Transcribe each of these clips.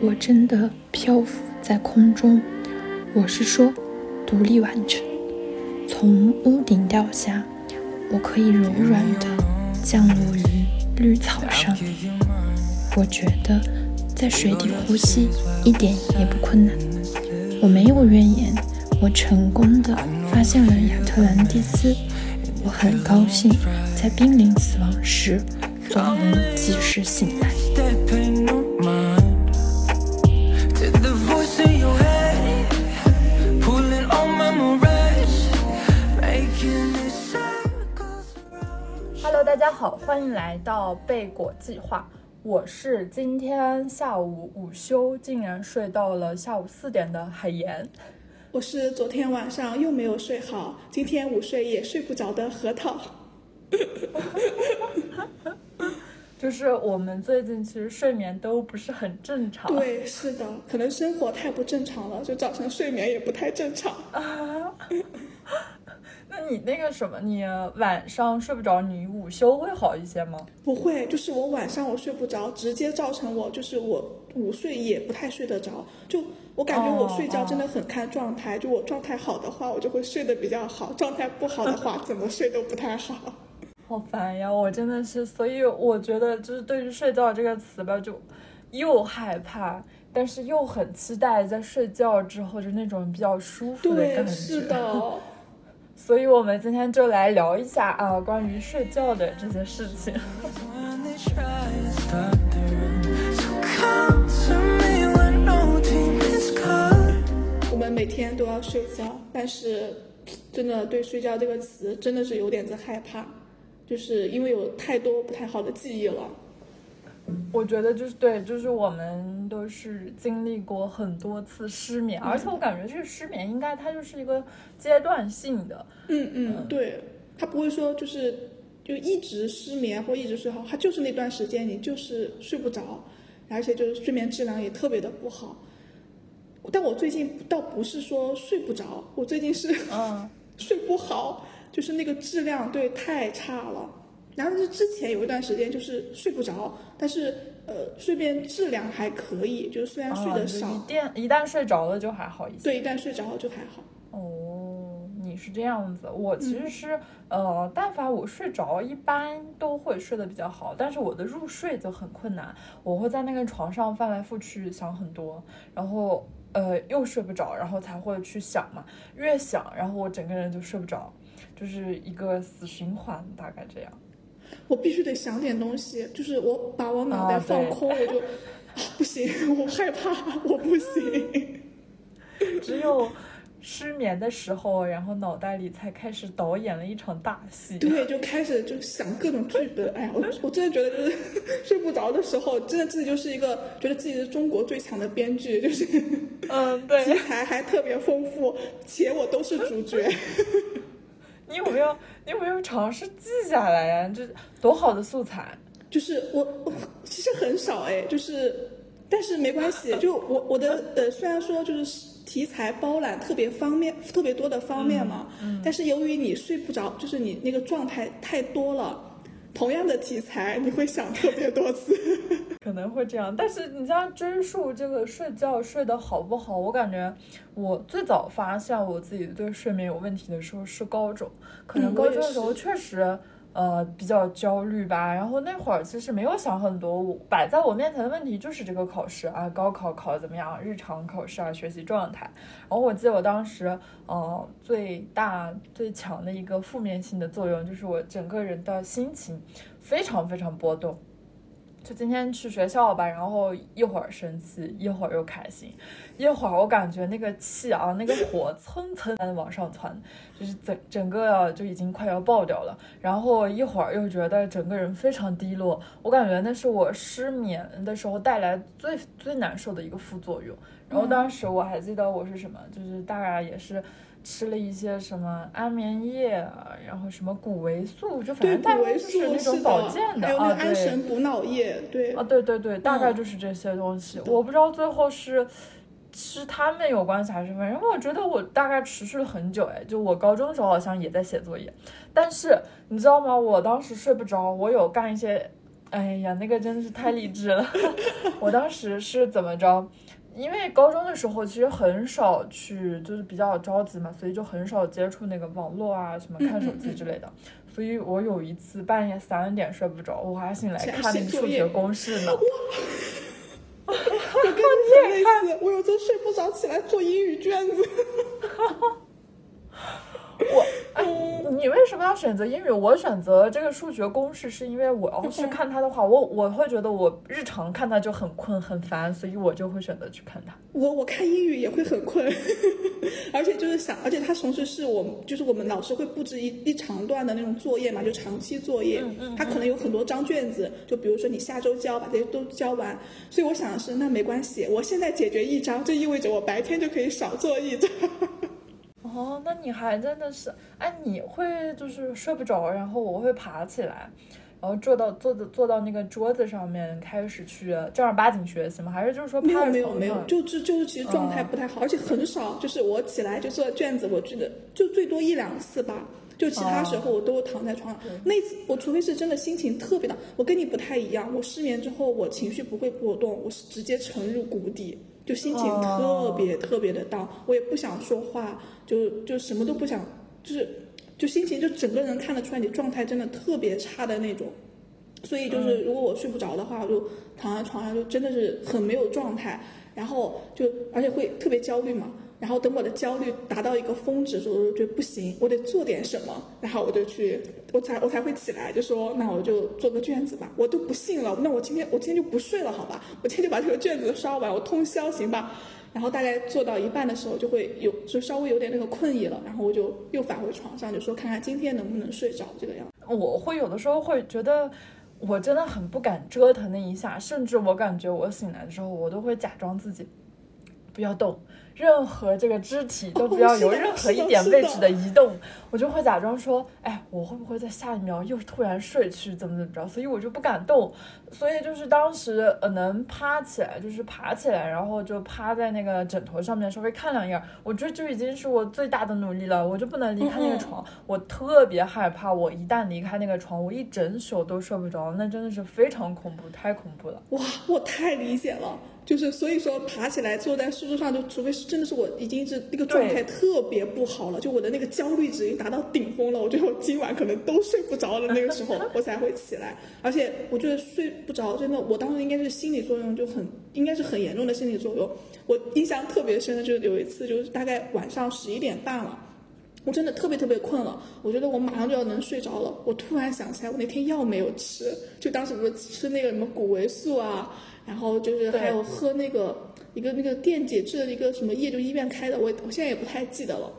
我真的漂浮在空中。我是说，独立完成，从屋顶掉下，我可以柔软的降落于绿草上。我觉得在水底呼吸一点也不困难。我没有怨言，我成功的发现了亚特兰蒂斯。我很高兴在濒临死亡时总能及时醒来。欢迎来到贝果计划。我是今天下午午休竟然睡到了下午四点的海岩。我是昨天晚上又没有睡好，今天午睡也睡不着的核桃。就是我们最近其实睡眠都不是很正常。对，是的，可能生活太不正常了，就早晨睡眠也不太正常。那你那个什么，你晚上睡不着，你午休会好一些吗？不会，就是我晚上我睡不着，直接造成我就是我午睡也不太睡得着。就我感觉我睡觉真的很看状态，就我状态好的话，我就会睡得比较好；状态不好的话，怎么睡都不太好。好烦呀！我真的是，所以我觉得就是对于睡觉这个词吧，就又害怕，但是又很期待在睡觉之后就那种比较舒服的感觉。是的。所以，我们今天就来聊一下啊，关于睡觉的这些事情。我们每天都要睡觉，但是真的对“睡觉”这个词真的是有点子害怕，就是因为有太多不太好的记忆了。我觉得就是对，就是我们都是经历过很多次失眠，而且我感觉这个失眠应该它就是一个阶段性的。嗯嗯，对，它不会说就是就一直失眠或一直睡好，它就是那段时间你就是睡不着，而且就是睡眠质量也特别的不好。但我最近倒不是说睡不着，我最近是嗯 睡不好，就是那个质量对太差了。然后是之前有一段时间就是睡不着，但是呃睡眠质量还可以，就是虽然睡得少，一旦一旦睡着了就还好一些。对，一旦睡着了就还好。哦，你是这样子，我其实是呃，但凡我睡着，一般都会睡得比较好，但是我的入睡就很困难，我会在那个床上翻来覆去想很多，然后呃又睡不着，然后才会去想嘛，越想，然后我整个人就睡不着，就是一个死循环，大概这样。我必须得想点东西，就是我把我脑袋放空，我就不行，我害怕，我不行。只有失眠的时候，然后脑袋里才开始导演了一场大戏。对，就开始就想各种剧本。哎呀，我我真的觉得就是 睡不着的时候，真的自己就是一个觉得自己是中国最强的编剧，就是嗯，对，题材还特别丰富，且我都是主角。你有没有？你有没有尝试记下来呀？这多好的素材！就是我，我 其实很少哎，就是，但是没关系。就我我的呃，虽然说就是题材包揽特别方面，特别多的方面嘛，但是由于你睡不着，就是你那个状态太多了。同样的题材，你会想特别多次，可能会这样。但是你像追溯这个睡觉睡得好不好，我感觉我最早发现我自己对睡眠有问题的时候是高中，可能高中的时候确实。呃，比较焦虑吧，然后那会儿其实没有想很多，摆在我面前的问题就是这个考试啊，高考考的怎么样，日常考试啊，学习状态。然后我记得我当时，呃，最大最强的一个负面性的作用就是我整个人的心情非常非常波动。就今天去学校吧，然后一会儿生气，一会儿又开心，一会儿我感觉那个气啊，那个火蹭蹭的往上窜，就是整整个就已经快要爆掉了。然后一会儿又觉得整个人非常低落，我感觉那是我失眠的时候带来最最难受的一个副作用。然后当时我还记得我是什么，就是大概也是。吃了一些什么安眠液，然后什么谷维素，就反正大概就是那种保健的，还有那个安神补脑液，对，啊对对对，大概就是这些东西。我不知道最后是是他们有关系还是什么，因为我觉得我大概持续了很久，哎，就我高中的时候好像也在写作业，但是你知道吗？我当时睡不着，我有干一些哎呀，那个真的是太励志了。我当时是怎么着？因为高中的时候其实很少去，就是比较着急嘛，所以就很少接触那个网络啊，什么看手机之类的。所以我有一次半夜三点睡不着，我还醒来看那个数学公式呢。我跟你类似，我有时候睡不着，起来做英语卷子。我，哎，你为什么要选择英语？我选择这个数学公式是因为我要去看它的话，我我会觉得我日常看它就很困很烦，所以我就会选择去看它。我我看英语也会很困，而且就是想，而且它同时是我就是我们老师会布置一一长段的那种作业嘛，就长期作业，它可能有很多张卷子，就比如说你下周交，把这些都交完。所以我想的是，那没关系，我现在解决一张，这意味着我白天就可以少做一张。哦，那你还真的是，哎，你会就是睡不着，然后我会爬起来，然后坐到坐的坐到那个桌子上面开始去正儿八经学习吗？还是就是说没有没有没有，就就就是其实状态不太好，而且很少，就是我起来就做卷子，我记得就最多一两次吧，就其他时候我都躺在床上。那次我除非是真的心情特别的，我跟你不太一样，我失眠之后我情绪不会波动，我是直接沉入谷底。就心情特别特别的荡，我也不想说话，就就什么都不想，就是就心情就整个人看得出来你状态真的特别差的那种，所以就是如果我睡不着的话，我就躺在床上就真的是很没有状态，然后就而且会特别焦虑嘛。然后等我的焦虑达到一个峰值的时候，我就觉得不行，我得做点什么。然后我就去，我才我才会起来，就说那我就做个卷子吧。我都不信了，那我今天我今天就不睡了，好吧？我今天就把这个卷子刷完，我通宵行吧？然后大概做到一半的时候，就会有就稍微有点那个困意了，然后我就又返回床上，就说看看今天能不能睡着这个样子。我会有的时候会觉得，我真的很不敢折腾那一下，甚至我感觉我醒来的时候，我都会假装自己不要动。任何这个肢体都不要有任何一点位置的移动，我就会假装说，哎，我会不会在下一秒又突然睡去，怎么怎么着？所以我就不敢动。所以就是当时呃能趴起来，就是爬起来，然后就趴在那个枕头上面稍微看两眼，我觉得就已经是我最大的努力了。我就不能离开那个床，我特别害怕，我一旦离开那个床，我一整宿都睡不着，那真的是非常恐怖，太恐怖了。哇，我太理解了。就是所以说爬起来坐在书桌上，就除非是真的是我已经是那个状态特别不好了，就我的那个焦虑值已经达到顶峰了，我觉得我今晚可能都睡不着了，那个时候 我才会起来。而且我觉得睡不着真的，我当时应该是心理作用就很，应该是很严重的心理作用。我印象特别深的就是有一次，就是大概晚上十一点半了，我真的特别特别困了，我觉得我马上就要能睡着了，我突然想起来我那天药没有吃，就当时不是吃那个什么谷维素啊。然后就是还有喝那个一个那个电解质的一个什么液，就医院开的，我我现在也不太记得了。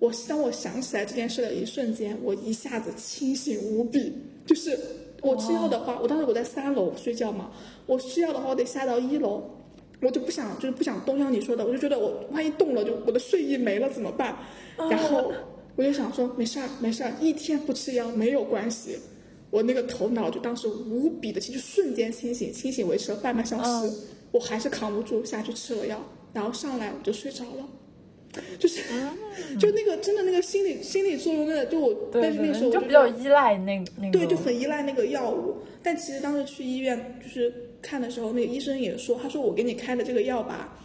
我当我想起来这件事的一瞬间，我一下子清醒无比。就是我吃药的话，我当时我在三楼睡觉嘛，我吃药的话我得下到一楼，我就不想就是不想动，像你说的，我就觉得我万一动了，就我的睡意没了怎么办？然后我就想说没事儿没事儿，一天不吃药没有关系。我那个头脑就当时无比的清，就瞬间清醒，清醒维持了半个小时，我还是扛不住，下去吃了药，然后上来我就睡着了，就是，就那个真的那个心理心理作用，真的就我，但是那时候就比较依赖那那个，对，就很依赖那个药物。但其实当时去医院就是看的时候，那个医生也说，他说我给你开的这个药吧，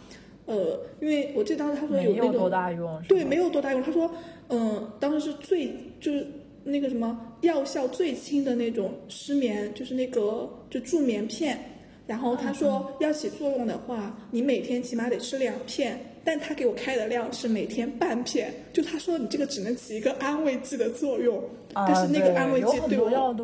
呃，因为我记得当时他说有那种多大用，对，没有多大用。他说，嗯，当时是最就是。那个什么药效最轻的那种失眠，就是那个就助眠片。然后他说要起作用的话，你每天起码得吃两片。但他给我开的量是每天半片。就他说你这个只能起一个安慰剂的作用。但是那个安慰剂对我，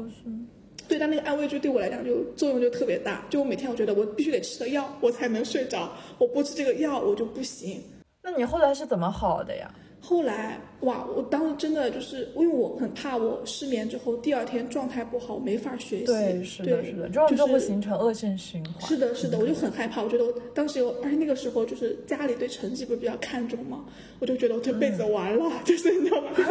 对，但那个安慰剂对我来讲就作用就特别大。就我每天我觉得我必须得吃的药，我才能睡着。我不吃这个药我就不行。那你后来是怎么好的呀？后来哇，我当时真的就是因为我很怕我失眠之后第二天状态不好，没法学习。对，是的，是的，这样就会形成恶性循环。是的，是的，我就很害怕。我觉得我当时有，而且那个时候就是家里对成绩不是比较看重嘛，我就觉得我这辈子完了，就是你知道吗？就 会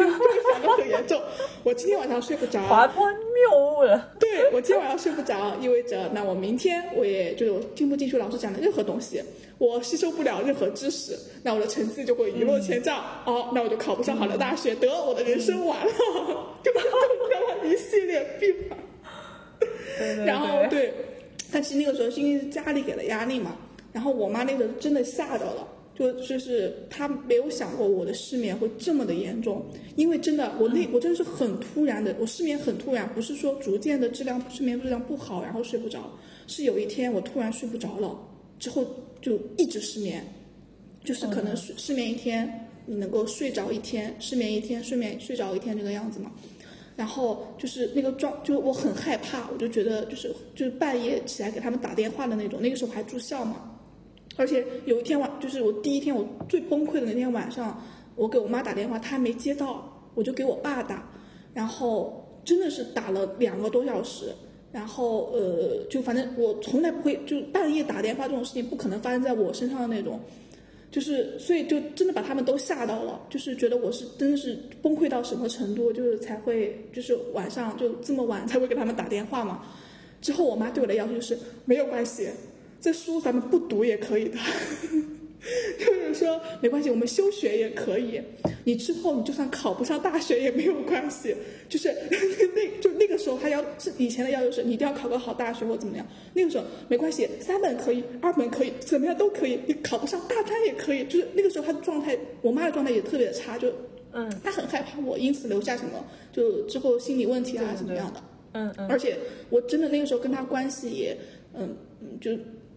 想的很严重。我今天晚上睡不着，滑坡谬误了。对我今天晚上睡不着，意味着那我明天我也就是我听不进去老师讲的任何东西。我吸收不了任何知识，那我的成绩就会一落千丈。哦，那我就考不上好的大学，得我的人生完了，就这么一系列变化。对对然后对，但其实那个时候是因为家里给了压力嘛，然后我妈那个时候真的吓到了。就就是她没有想过我的失眠会这么的严重，因为真的我那我真的是很突然的，我失眠很突然，不是说逐渐的质量睡眠质量不好然后睡不着，是有一天我突然睡不着了，之后就一直失眠，就是可能失失眠一天你能够睡着一天，失眠一天睡眠睡着一天这个样子嘛，然后就是那个状就我很害怕，我就觉得就是就是半夜起来给他们打电话的那种，那个时候还住校嘛。而且有一天晚，就是我第一天我最崩溃的那天晚上，我给我妈打电话，她还没接到，我就给我爸打，然后真的是打了两个多小时，然后呃，就反正我从来不会就半夜打电话这种事情不可能发生在我身上的那种，就是所以就真的把他们都吓到了，就是觉得我是真的是崩溃到什么程度，就是才会就是晚上就这么晚才会给他们打电话嘛。之后我妈对我的要求就是没有关系。这书咱们不读也可以的，就是说没关系，我们休学也可以。你之后你就算考不上大学也没有关系。就是 那就那个时候还要是以前的要求是你一定要考个好大学或怎么样。那个时候没关系，三本可以，二本可以，怎么样都可以。你考不上大专也可以。就是那个时候他的状态，我妈的状态也特别的差，就嗯，她很害怕我因此留下什么，就之后心理问题啊怎么样的。嗯嗯。而且我真的那个时候跟她关系也嗯嗯就。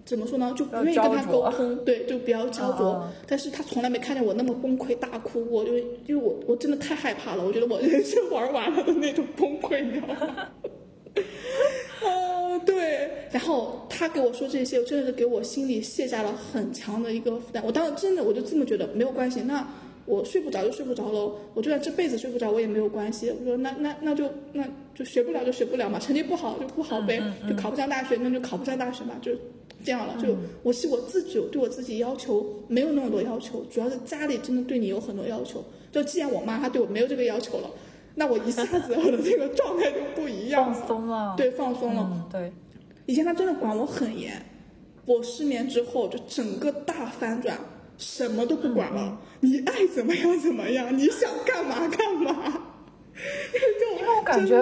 怎么说呢？就不愿意跟他沟通，对，就比较焦灼。但是他从来没看见我那么崩溃大哭过，就因为我我真的太害怕了，我觉得我 人生玩完了的那种崩溃，你知道吗？哦，对。然后他给我说这些，真的是给我心里卸下了很强的一个负担。我当时真的我就这么觉得，没有关系。那我睡不着就睡不着喽，我就算这辈子睡不着我也没有关系。我说那那那就那就学不了就学不了嘛，成绩不好就不好呗，就考不上大学那就考不上大学嘛，就。这样了，就我是我自己，对我自己要求没有那么多要求，主要是家里真的对你有很多要求。就既然我妈她对我没有这个要求了，那我一下子我的这个状态就不一样，放松了，对，放松了，对。以前她真的管我很严，我失眠之后就整个大反转，什么都不管了，你爱怎么样怎么样，你想干嘛干嘛。因为我感觉。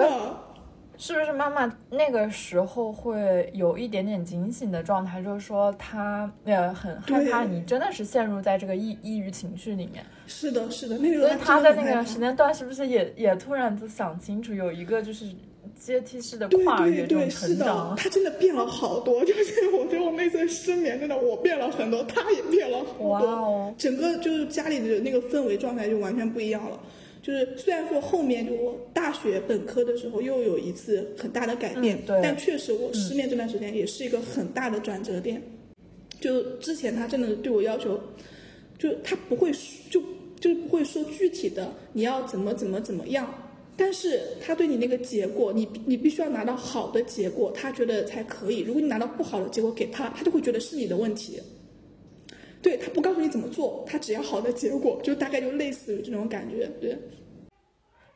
是不是妈妈那个时候会有一点点警醒的状态，就是说她呃很害怕你真的是陷入在这个抑抑郁情绪里面。是的，是的，那个。所以她在那个时间段是不是也也突然就想清楚，有一个就是阶梯式的跨越这种成长？她真的变了好多，就是我觉得我那次失眠真的我变了很多，她也变了好多。哇哦！整个就是家里的那个氛围状态就完全不一样了。就是虽然说后面就我大学本科的时候又有一次很大的改变，但确实我失恋这段时间也是一个很大的转折点。就之前他真的对我要求，就他不会就就不会说具体的你要怎么怎么怎么样，但是他对你那个结果，你你必须要拿到好的结果，他觉得才可以。如果你拿到不好的结果给他，他就会觉得是你的问题。对他不告诉你怎么做，他只要好的结果，就大概就类似于这种感觉。对，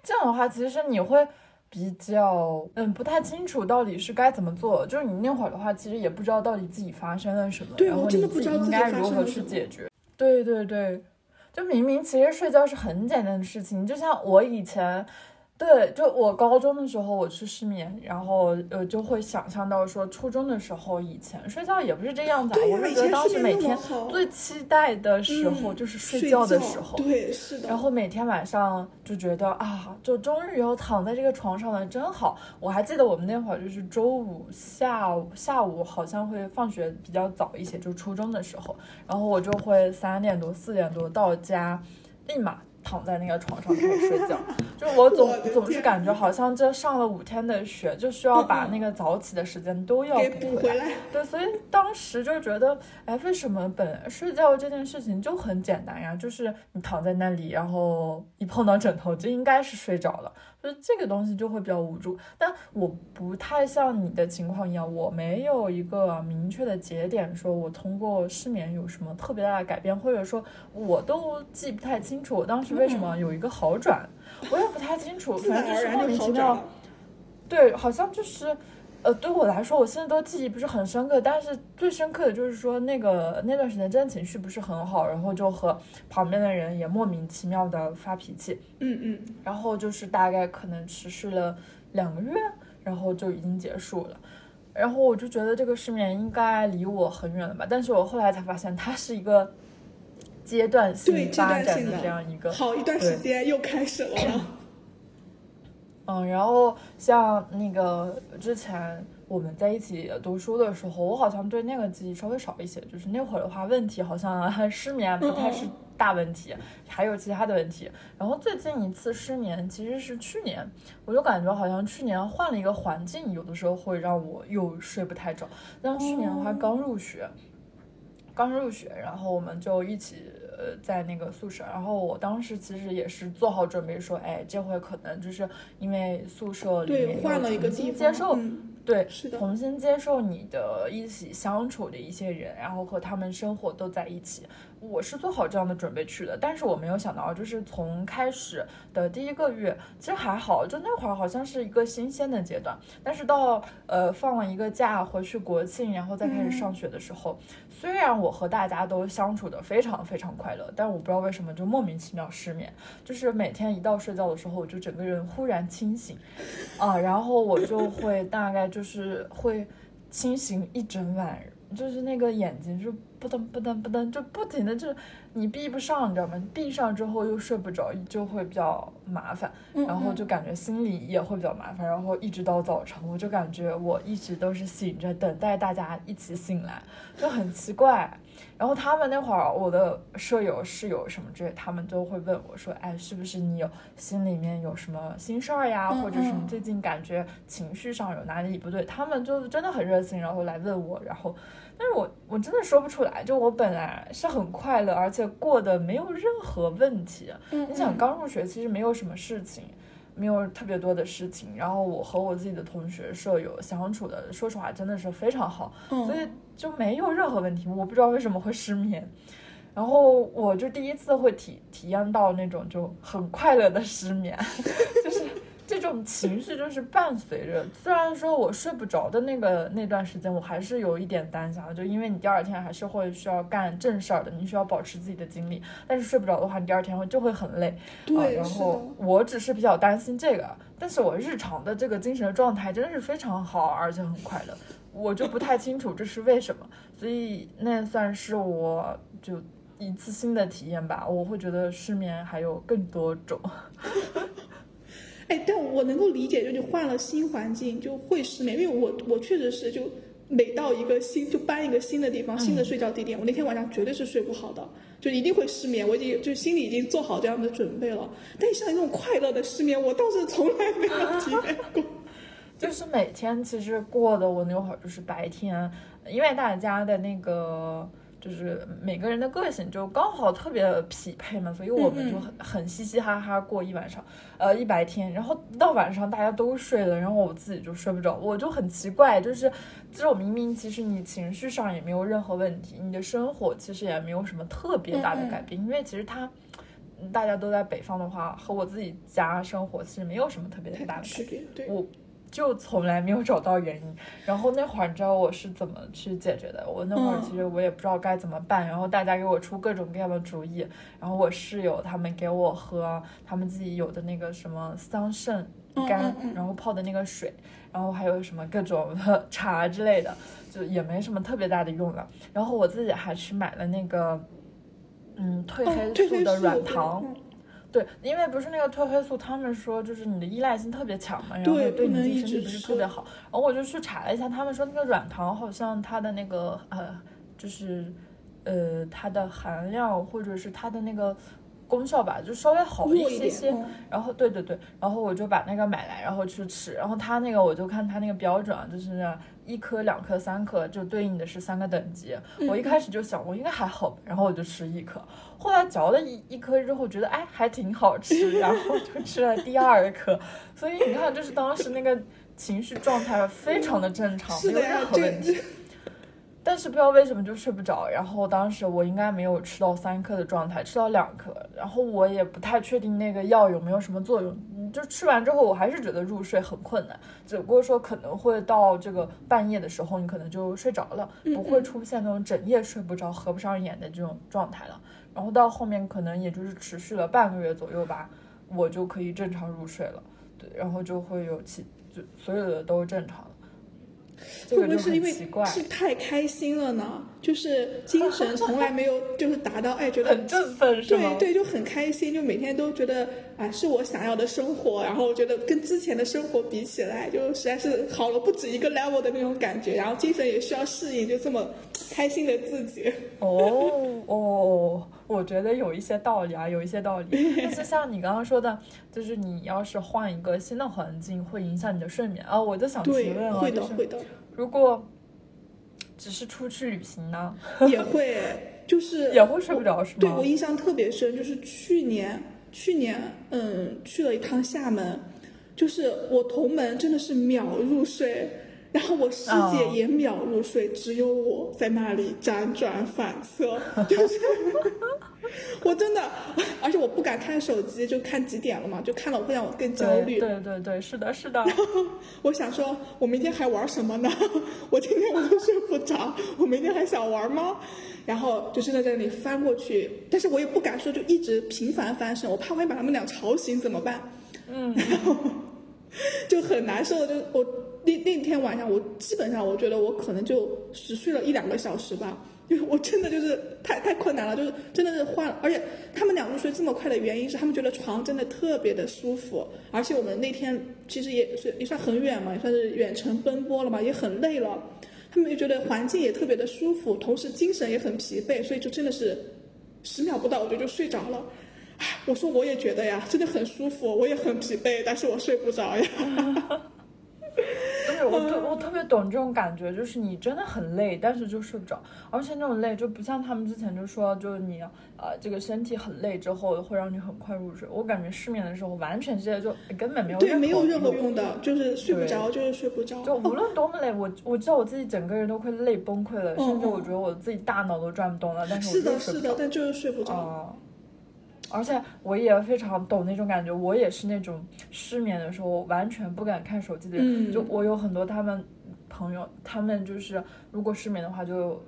这样的话，其实你会比较嗯不太清楚到底是该怎么做。就是你那会儿的话，其实也不知道到底自己发生了什么，然后你自己应该如何去解决。对对对，就明明其实睡觉是很简单的事情，就像我以前。对，就我高中的时候，我去失眠，然后呃就会想象到说，初中的时候以前睡觉也不是这样子，啊我是觉得当时每天最期待的时候就是睡觉的时候，对，是的。然后每天晚上就觉得啊，就终于要躺在这个床上了，真好。我还记得我们那会儿就是周五下午下午好像会放学比较早一些，就初中的时候，然后我就会三点多四点多到家，立马。躺在那个床上开始睡觉，就我总总是感觉好像这上了五天的学，就需要把那个早起的时间都要补回来。对，所以当时就觉得，哎，为什么本来睡觉这件事情就很简单呀？就是你躺在那里，然后一碰到枕头就应该是睡着了。就是这个东西就会比较无助，但我不太像你的情况一样，我没有一个明确的节点，说我通过失眠有什么特别大的改变，或者说我都记不太清楚我当时为什么有一个好转，我也不太清楚，反正就是莫名其妙，对，好像就是。呃，对我来说，我现在都记忆不是很深刻，但是最深刻的就是说，那个那段时间真的情绪不是很好，然后就和旁边的人也莫名其妙的发脾气，嗯嗯，然后就是大概可能持续了两个月。然后就已经结束了。然后我就觉得这个失眠应该离我很远了吧，但是我后来才发现它是一个阶段性发展的这样一个，好一段时间又开始了。嗯，然后像那个之前我们在一起读书的时候，我好像对那个记忆稍微少一些，就是那会儿的话，问题好像失眠不太是大问题，还有其他的问题。然后最近一次失眠其实是去年，我就感觉好像去年换了一个环境，有的时候会让我又睡不太着。像去年的话刚入学，刚入学，然后我们就一起。呃，在那个宿舍，然后我当时其实也是做好准备，说，哎，这回可能就是因为宿舍里面换了一个地接受，对，是的，重新接受你的一起相处的一些人，然后和他们生活都在一起。我是做好这样的准备去的，但是我没有想到，就是从开始的第一个月，其实还好，就那会儿好像是一个新鲜的阶段。但是到呃放了一个假回去国庆，然后再开始上学的时候，虽然我和大家都相处的非常非常快乐，但我不知道为什么就莫名其妙失眠，就是每天一到睡觉的时候，我就整个人忽然清醒，啊，然后我就会大概就是会清醒一整晚，就是那个眼睛就。不噔不噔不噔，就不停的就是你闭不上，你知道吗？闭上之后又睡不着，就会比较麻烦，然后就感觉心里也会比较麻烦，然后一直到早晨，我就感觉我一直都是醒着，等待大家一起醒来，就很奇怪。然后他们那会儿，我的舍友、室友什么之类，他们都会问我说：“哎，是不是你有心里面有什么心事儿呀？或者是你最近感觉情绪上有哪里不对？”他们就真的很热心，然后来问我，然后。但是我我真的说不出来，就我本来是很快乐，而且过得没有任何问题。你想刚入学，其实没有什么事情，没有特别多的事情。然后我和我自己的同学舍友相处的，说实话真的是非常好，所以就没有任何问题。我不知道为什么会失眠，然后我就第一次会体体验到那种就很快乐的失眠，就是。这种情绪就是伴随着，虽然说我睡不着的那个那段时间，我还是有一点担心的，就因为你第二天还是会需要干正事儿的，你需要保持自己的精力。但是睡不着的话，你第二天会就会很累。对，然后我只是比较担心这个，但是我日常的这个精神状态真的是非常好，而且很快乐。我就不太清楚这是为什么，所以那算是我就一次新的体验吧。我会觉得失眠还有更多种。哎，但我能够理解，就你换了新环境就会失眠，因为我我确实是就每到一个新就搬一个新的地方，新的睡觉地点，我那天晚上绝对是睡不好的，就一定会失眠。我已经就心里已经做好这样的准备了。但像那种快乐的失眠，我倒是从来没有 体验过。就是每天其实过的我那会儿就是白天，因为大家的那个。就是每个人的个性就刚好特别匹配嘛，所以我们就很很嘻嘻哈哈过一晚上，呃一白天，然后到晚上大家都睡了，然后我自己就睡不着，我就很奇怪，就是这种明明其实你情绪上也没有任何问题，你的生活其实也没有什么特别大的改变，因为其实他大家都在北方的话，和我自己家生活其实没有什么特别大的区别，对。我。就从来没有找到原因，然后那会儿你知道我是怎么去解决的？我那会儿其实我也不知道该怎么办，然后大家给我出各种各样的主意，然后我室友他们给我喝他们自己有的那个什么桑葚干，然后泡的那个水，然后还有什么各种 茶之类的，就也没什么特别大的用了。然后我自己还去买了那个嗯褪黑素的软糖。对，因为不是那个褪黑素，他们说就是你的依赖性特别强嘛，然后对你自己身体不是特别好。然后我就去查了一下，他们说那个软糖好像它的那个呃，就是呃它的含量或者是它的那个。功效吧，就稍微好一些些。然后，对对对，然后我就把那个买来，然后去吃。然后它那个，我就看它那个标准啊，就是一颗、两颗、三颗，就对应的是三个等级。我一开始就想，我应该还好，然后我就吃一颗。后来嚼了一一颗之后，觉得哎，还挺好吃，然后就 吃了第二颗。所以你看，就是当时那个情绪状态非常的正常，没有任何问题。但是不知道为什么就睡不着，然后当时我应该没有吃到三颗的状态，吃到两颗，然后我也不太确定那个药有没有什么作用，就吃完之后我还是觉得入睡很困难，只不过说可能会到这个半夜的时候你可能就睡着了，不会出现那种整夜睡不着、合不上眼的这种状态了，然后到后面可能也就是持续了半个月左右吧，我就可以正常入睡了，对，然后就会有其就所有的都正常。会不会是因为是太开心了呢？就是精神 从来没有就是达到哎，觉得很振奋是吗？对对，就很开心，就每天都觉得啊是我想要的生活，然后我觉得跟之前的生活比起来，就实在是好了不止一个 level 的那种感觉，然后精神也需要适应，就这么开心的自己。哦哦，我觉得有一些道理啊，有一些道理。但是像你刚刚说的，就是你要是换一个新的环境，会影响你的睡眠啊。我就想提问啊，会的会的。如果只是出去旅行呢？也会，就是也会睡不着，是吗？对我印象特别深，就是去年，去年，嗯，去了一趟厦门，就是我同门真的是秒入睡。然后我师姐也秒入睡，只有我在那里辗转反侧，就是 我真的，而且我不敢看手机，就看几点了嘛，就看了会让我更焦虑。对对对，是的，是的。我想说，我明天还玩什么呢？我今天我都睡不着，我明天还想玩吗？然后就是在这里翻过去，但是我也不敢说就一直频繁翻身，我怕万一把他们俩吵醒怎么办？嗯，然后就很难受，就我。那那天晚上，我基本上我觉得我可能就只睡了一两个小时吧，因为我真的就是太太困难了，就是真的是换了。而且他们俩入睡这么快的原因是，他们觉得床真的特别的舒服，而且我们那天其实也是也算很远嘛，也算是远程奔波了嘛，也很累了。他们就觉得环境也特别的舒服，同时精神也很疲惫，所以就真的是十秒不到，我觉得就睡着了。我说我也觉得呀，真的很舒服，我也很疲惫，但是我睡不着呀。对，我特我特别懂这种感觉，就是你真的很累，但是就睡不着，而且那种累就不像他们之前就说，就是你呃这个身体很累之后会让你很快入睡。我感觉失眠的时候完全现在就根本没有对没有任何用的，就是睡不着就是睡不着。就无论多么累，我我知道我自己整个人都快累崩溃了，甚至我觉得我自己大脑都转不动了，但是是的是的，但就是睡不着。而且我也非常懂那种感觉，我也是那种失眠的时候完全不敢看手机的人。就我有很多他们朋友，他们就是如果失眠的话就。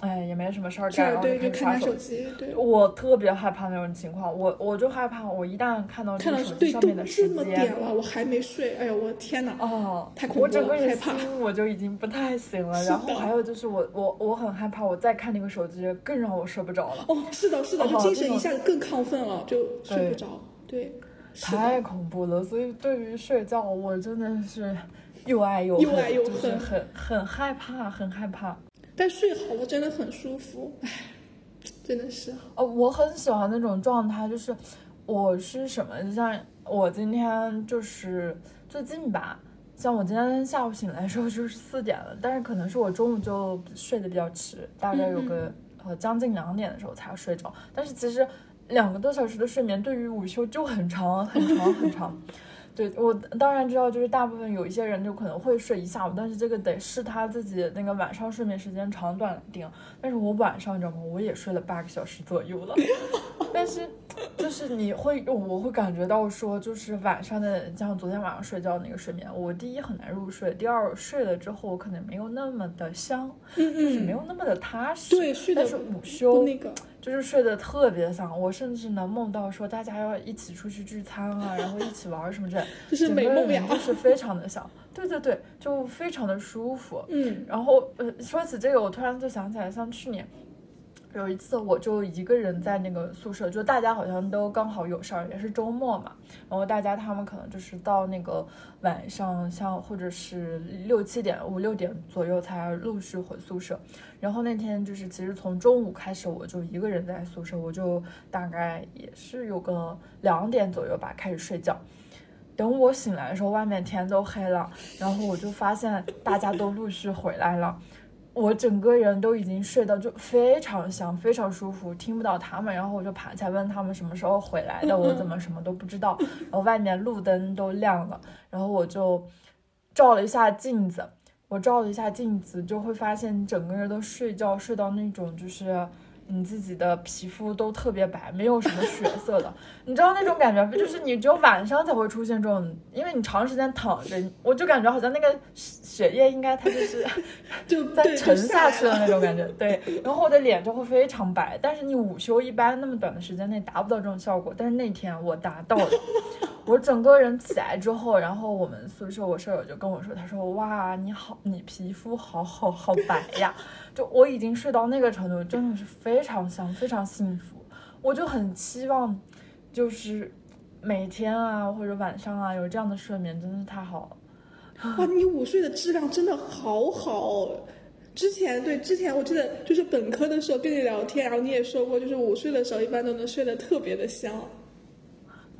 哎，也没什么事儿干，然后就看手机。对，我特别害怕那种情况，我我就害怕，我一旦看到这个手机上面的时间，点了，我还没睡，哎呀，我天呐，哦，太恐怖了，我整个人心我就已经不太行了。然后还有就是我我我很害怕，我再看那个手机更让我睡不着了。哦，是的，是的，就精神一下子更亢奋了，就睡不着。对，太恐怖了。所以对于睡觉，我真的是又爱又恨，又就是很很害怕，很害怕。但睡好了真的很舒服，唉，真的是。哦，我很喜欢那种状态，就是我是什么？就像我今天就是最近吧，像我今天下午醒来的时候就是四点了，但是可能是我中午就睡得比较迟，大概有个呃将近两点的时候才睡着。但是其实两个多小时的睡眠对于午休就很长很长很长。对我当然知道，就是大部分有一些人就可能会睡一下午，但是这个得是他自己那个晚上睡眠时间长短定。但是我晚上你知道吗？我也睡了八个小时左右了。但是就是你会，我会感觉到说，就是晚上的像昨天晚上睡觉那个睡眠，我第一很难入睡，第二睡了之后我可能没有那么的香，就是没有那么的踏实。对，但是午休那个。就是睡得特别香，我甚至能梦到说大家要一起出去聚餐啊，然后一起玩什么的，就是美梦呀，就是非常的香。对对对，就非常的舒服。嗯，然后呃，说起这个，我突然就想起来，像去年。有一次，我就一个人在那个宿舍，就大家好像都刚好有事儿，也是周末嘛。然后大家他们可能就是到那个晚上，像或者是六七点、五六点左右才陆续回宿舍。然后那天就是其实从中午开始，我就一个人在宿舍，我就大概也是有个两点左右吧开始睡觉。等我醒来的时候，外面天都黑了，然后我就发现大家都陆续回来了。我整个人都已经睡到就非常香，非常舒服，听不到他们，然后我就爬起来问他们什么时候回来的，我怎么什么都不知道。然后外面路灯都亮了，然后我就照了一下镜子，我照了一下镜子，就会发现整个人都睡觉睡到那种就是。你自己的皮肤都特别白，没有什么血色的，你知道那种感觉不？就是你只有晚上才会出现这种，因为你长时间躺着，我就感觉好像那个血液应该它就是 就在沉下去的那种感觉。对，然后我的脸就会非常白，但是你午休一般那么短的时间内达不到这种效果，但是那天我达到了，我整个人起来之后，然后我们宿舍我舍友就跟我说，他说哇，你好，你皮肤好好好白呀，就我已经睡到那个程度，真的是非常香，非常幸福。我就很期望，就是每天啊或者晚上啊有这样的睡眠，真的是太好了。哇，你午睡的质量真的好好。之前对之前我记得就是本科的时候跟你聊天，然后你也说过，就是午睡的时候一般都能睡得特别的香。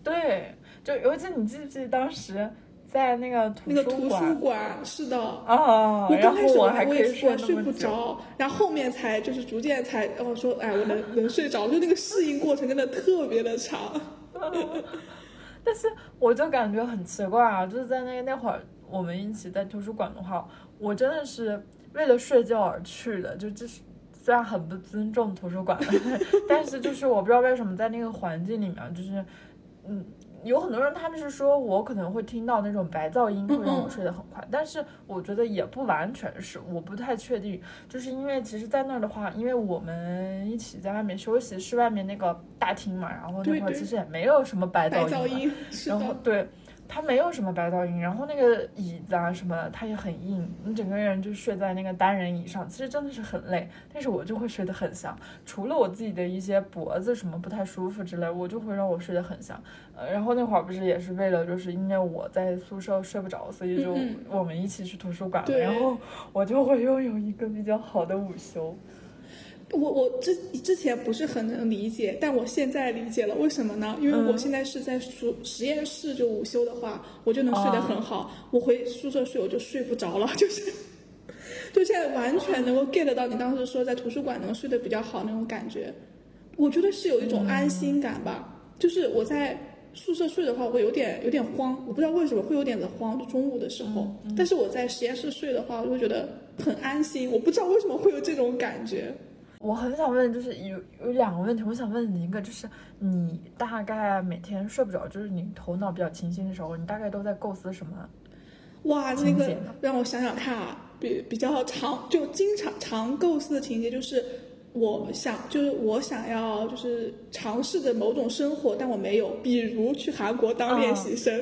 对，就尤其你记不记得当时在那个那个图书馆？是的啊，我刚开始我还可以睡睡不着，然后后面才就是逐渐才然后说哎我能能睡着，就那个适应过程真的特别的长。但是我就感觉很奇怪啊，就是在那个那会儿我们一起在图书馆的话，我真的是为了睡觉而去的，就就是虽然很不尊重图书馆，但是就是我不知道为什么在那个环境里面就是。嗯，有很多人他们是说我可能会听到那种白噪音，会让我睡得很快。但是我觉得也不完全是，我不太确定，就是因为其实，在那儿的话，因为我们一起在外面休息，是外面那个大厅嘛，然后那块儿其实也没有什么白噪音，然后对。它没有什么白噪音，然后那个椅子啊什么的，它也很硬，你整个人就睡在那个单人椅上，其实真的是很累。但是我就会睡得很香，除了我自己的一些脖子什么不太舒服之类，我就会让我睡得很香。呃，然后那会儿不是也是为了，就是因为我在宿舍睡不着，所以就我们一起去图书馆，然后我就会拥有一个比较好的午休。我我之之前不是很能理解，但我现在理解了，为什么呢？因为我现在是在实实验室就午休的话，我就能睡得很好。我回宿舍睡我就睡不着了，就是，就现在完全能够 get 到你当时说在图书馆能睡得比较好那种感觉。我觉得是有一种安心感吧。就是我在宿舍睡的话，我会有点有点慌，我不知道为什么会有点的慌，就中午的时候。但是我在实验室睡的话，我就会觉得很安心。我不知道为什么会有这种感觉。我很想问，就是有有两个问题，我想问你一个，就是你大概每天睡不着，就是你头脑比较清醒的时候，你大概都在构思什么？哇，那个让我想想看啊，比比较常就经常常构思的情节，就是我想就是我想要就是尝试着某种生活，但我没有，比如去韩国当练习生。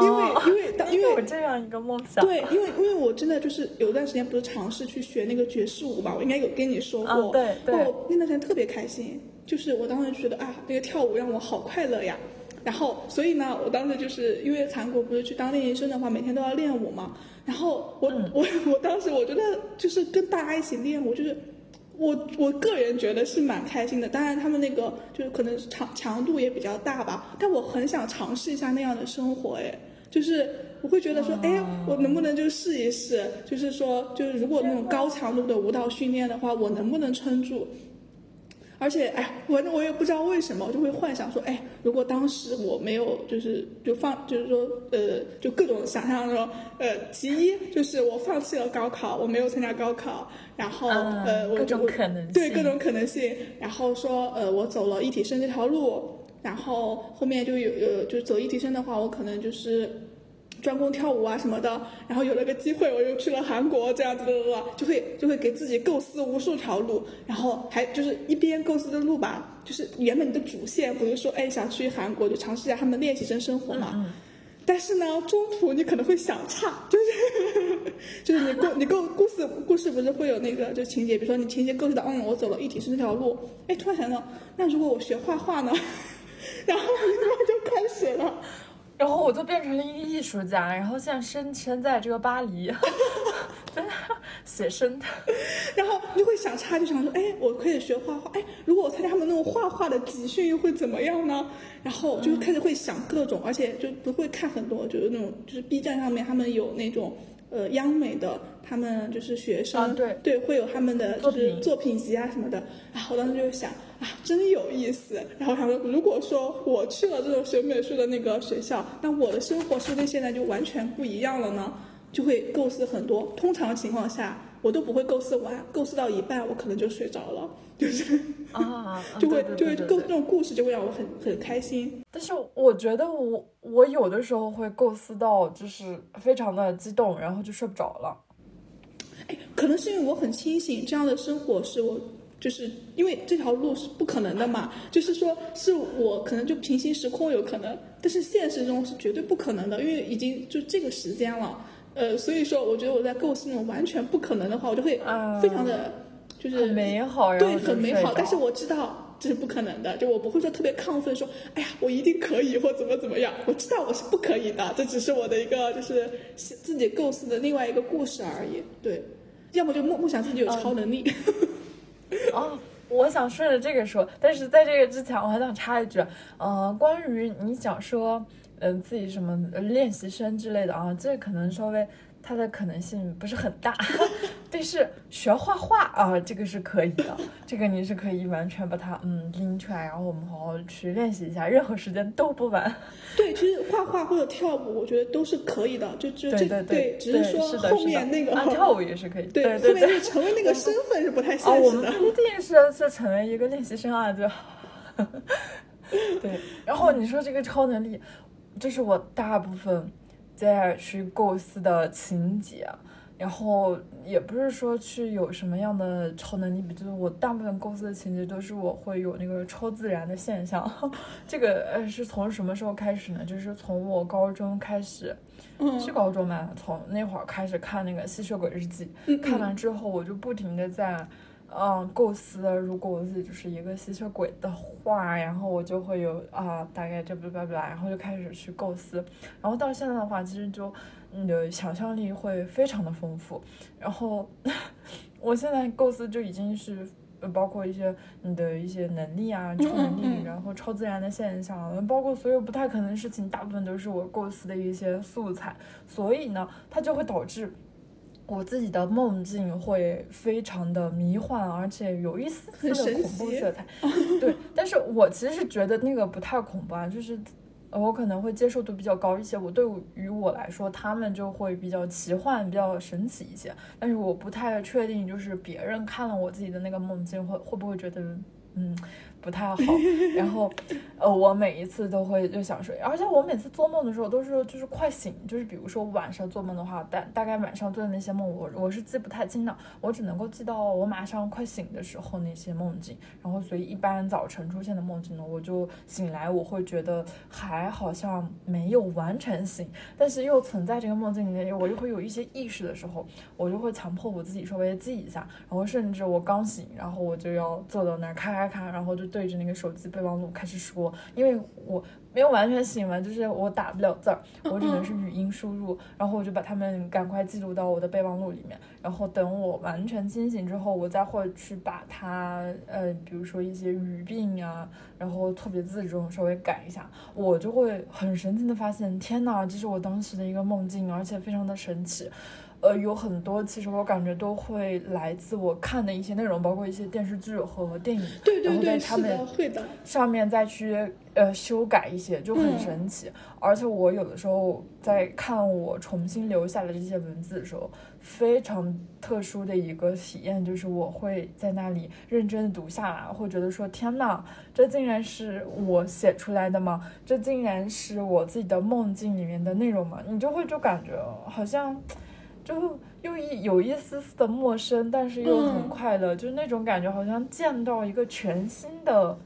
因为因为 当因为我这样一个梦想，对，因为因为我真的就是有段时间不是尝试去学那个爵士舞嘛，我应该有跟你说过，对对，那段时间特别开心，就是我当时觉得啊，那个跳舞让我好快乐呀，然后所以呢，我当时就是因为韩国不是去当练习生的话，每天都要练舞嘛，然后我我 我当时我觉得就是跟大家一起练舞就是。我我个人觉得是蛮开心的，当然他们那个就是可能强强度也比较大吧，但我很想尝试一下那样的生活，哎，就是我会觉得说，哎，我能不能就试一试？就是说，就是如果那种高强度的舞蹈训练的话，我能不能撑住？而且，哎，反正我也不知道为什么，我就会幻想说，哎，如果当时我没有，就是就放，就是说，呃，就各种想象说，呃，其一就是我放弃了高考，我没有参加高考，然后，呃，我各种可能性，对各种可能性，然后说，呃，我走了一体生这条路，然后后面就有，呃，就走一体生的话，我可能就是。专攻跳舞啊什么的，然后有了个机会，我又去了韩国，这样子的，就会就会给自己构思无数条路，然后还就是一边构思的路吧，就是原本你的主线不是说，哎，想去韩国就尝试一下他们练习生生活嘛，但是呢，中途你可能会想岔，就是就是你构你构故事故事不是会有那个就情节，比如说你情节构思到，嗯，我走了一体生这条路，哎，突然想到，那如果我学画画呢？然后就开始了。然后我就变成了一个艺术家，然后现在身身在这个巴黎，在写生的。然后你会想插，就想说，哎，我可以学画画，哎，如果我参加他们那种画画的集训，又会怎么样呢？然后就开始会想各种，而且就不会看很多，就是那种就是 B 站上面他们有那种。呃，央美的他们就是学生，对对，会有他们的就是作品集啊什么的啊。我当时就想啊，真有意思。然后他说，如果说我去了这种学美术的那个学校，那我的生活是不是跟现在就完全不一样了呢？就会构思很多。通常情况下，我都不会构思完，构思到一半，我可能就睡着了。就是啊，就会就会构那种故事，就会让我很很开心。但是我觉得我我有的时候会构思到就是非常的激动，然后就睡不着了。哎，可能是因为我很清醒，这样的生活是我就是因为这条路是不可能的嘛，就是说是我可能就平行时空有可能，但是现实中是绝对不可能的，因为已经就这个时间了。呃，所以说我觉得我在构思那种完全不可能的话，我就会非常的就是很美好，对，很美好。但是我我知道。这是不可能的，就我不会说特别亢奋，说哎呀，我一定可以或怎么怎么样。我知道我是不可以的，这只是我的一个就是自己构思的另外一个故事而已。对，要么就梦梦想自己有超能力。哦，我想顺着这个说，但是在这个之前，我还想插一句，呃，关于你想说，嗯，自己什么练习生之类的啊，这可能稍微。它的可能性不是很大，但是学画画啊，这个是可以的，这个你是可以完全把它嗯拎出来，然后我们好好去练习一下，任何时间都不晚。对，其实画画或者跳舞，我觉得都是可以的，就就这对，只是说后面那个跳舞也是可以，对 对对，成为那个身份是不太现实的。我们不一定是是成为一个练习生啊，就 对。然后你说这个超能力，这是我大部分。在去构思的情节，然后也不是说去有什么样的超能力，就是我大部分构思的情节都是我会有那个超自然的现象。这个呃是从什么时候开始呢？就是从我高中开始，嗯是高中嘛，从那会儿开始看那个《吸血鬼日记》，看完之后我就不停的在。嗯，构思如果我自己就是一个吸血鬼的话，然后我就会有啊，大概这不不不，然后就开始去构思，然后到现在的话，其实就你的想象力会非常的丰富，然后 我现在构思就已经是包括一些你的一些能力啊，超能力，然后超自然的现象，包括所有不太可能的事情，大部分都是我构思的一些素材，所以呢，它就会导致。我自己的梦境会非常的迷幻，而且有一丝丝的恐怖色彩。对，但是我其实是觉得那个不太恐怖啊，就是我可能会接受度比较高一些。我对于我来说，他们就会比较奇幻、比较神奇一些。但是我不太确定，就是别人看了我自己的那个梦境，会会不会觉得，嗯。不太好，然后，呃，我每一次都会就想睡，而且我每次做梦的时候都是就是快醒，就是比如说晚上做梦的话，大大概晚上做的那些梦，我我是记不太清的，我只能够记到我马上快醒的时候那些梦境，然后所以一般早晨出现的梦境呢，我就醒来我会觉得还好像没有完全醒，但是又存在这个梦境里面，我就会有一些意识的时候，我就会强迫我自己稍微记一下，然后甚至我刚醒，然后我就要坐到那儿咔咔咔，然后就。对着那个手机备忘录开始说，因为我没有完全醒嘛，就是我打不了字儿，我只能是语音输入，然后我就把它们赶快记录到我的备忘录里面，然后等我完全清醒之后，我再会去把它，呃，比如说一些语病啊，然后特别字这种稍微改一下，我就会很神奇的发现，天呐，这是我当时的一个梦境，而且非常的神奇。呃，有很多，其实我感觉都会来自我看的一些内容，包括一些电视剧和电影，然后在他们上面再去呃修改一些，就很神奇。而且我有的时候在看我重新留下的这些文字的时候，非常特殊的一个体验就是我会在那里认真的读下来，会觉得说天呐，这竟然是我写出来的吗？这竟然是我自己的梦境里面的内容吗？你就会就感觉好像。就又一有一丝丝的陌生，但是又很快乐，就是那种感觉，好像见到一个全新的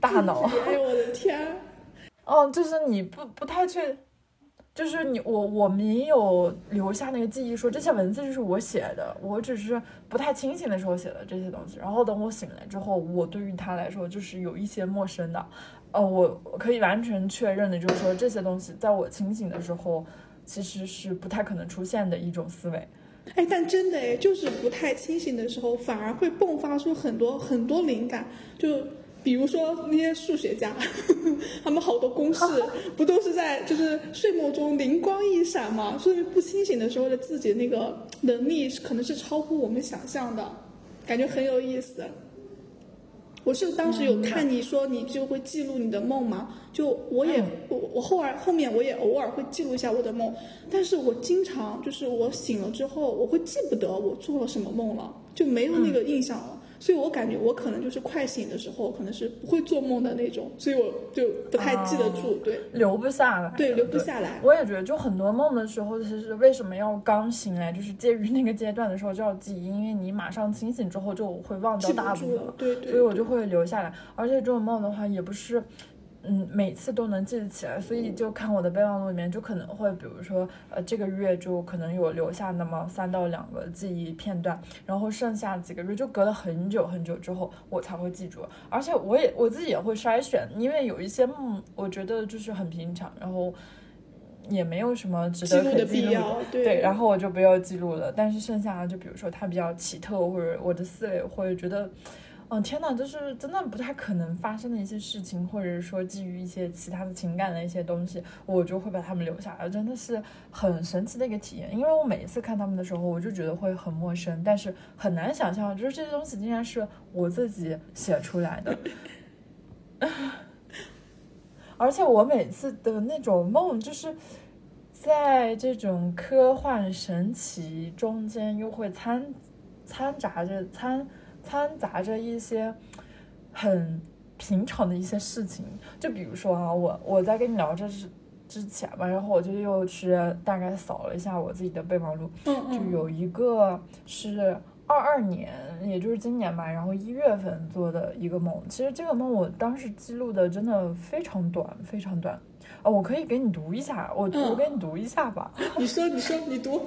大脑。哎呦我的天！哦，就是你不不太确，就是你我我没有留下那个记忆，说这些文字就是我写的，我只是不太清醒的时候写的这些东西。然后等我醒来之后，我对于他来说就是有一些陌生的。呃，我可以完全确认的就是说这些东西在我清醒的时候。其实是不太可能出现的一种思维，哎，但真的哎，就是不太清醒的时候，反而会迸发出很多很多灵感。就比如说那些数学家，他们好多公式 不都是在就是睡梦中灵光一闪吗？所以不清醒的时候的自己那个能力可能是超乎我们想象的，感觉很有意思。我是当时有看你说你就会记录你的梦嘛，就我也我我后来后面我也偶尔会记录一下我的梦，但是我经常就是我醒了之后我会记不得我做了什么梦了，就没有那个印象了。所以我感觉我可能就是快醒的时候，可能是不会做梦的那种，所以我就不太记得住，对，留不下来，对，留不下来。我也觉得，就很多梦的时候，其实为什么要刚醒来，就是介于那个阶段的时候就要记忆，因为你马上清醒之后就会忘掉大部分，对对，所以我就会留下来。而且这种梦的话，也不是。嗯，每次都能记得起来，所以就看我的备忘录里面，就可能会，比如说，呃，这个月就可能有留下那么三到两个记忆片段，然后剩下几个月就隔了很久很久之后，我才会记住。而且我也我自己也会筛选，因为有一些梦，我觉得就是很平常，然后也没有什么值得可记录的，对，然后我就不要记录了。但是剩下的，就比如说它比较奇特，或者我的思维会觉得。嗯，天哪，就是真的不太可能发生的一些事情，或者是说基于一些其他的情感的一些东西，我就会把他们留下来，真的是很神奇的一个体验。因为我每一次看他们的时候，我就觉得会很陌生，但是很难想象，就是这些东西竟然是我自己写出来的。而且我每次的那种梦，就是在这种科幻神奇中间，又会掺掺杂着掺。掺杂着一些很平常的一些事情，就比如说啊，我我在跟你聊这之之前吧，然后我就又去大概扫了一下我自己的备忘录，就有一个是二二年，也就是今年吧，然后一月份做的一个梦。其实这个梦我当时记录的真的非常短，非常短啊，我可以给你读一下，我我给你读一下吧。你说，你说，你读。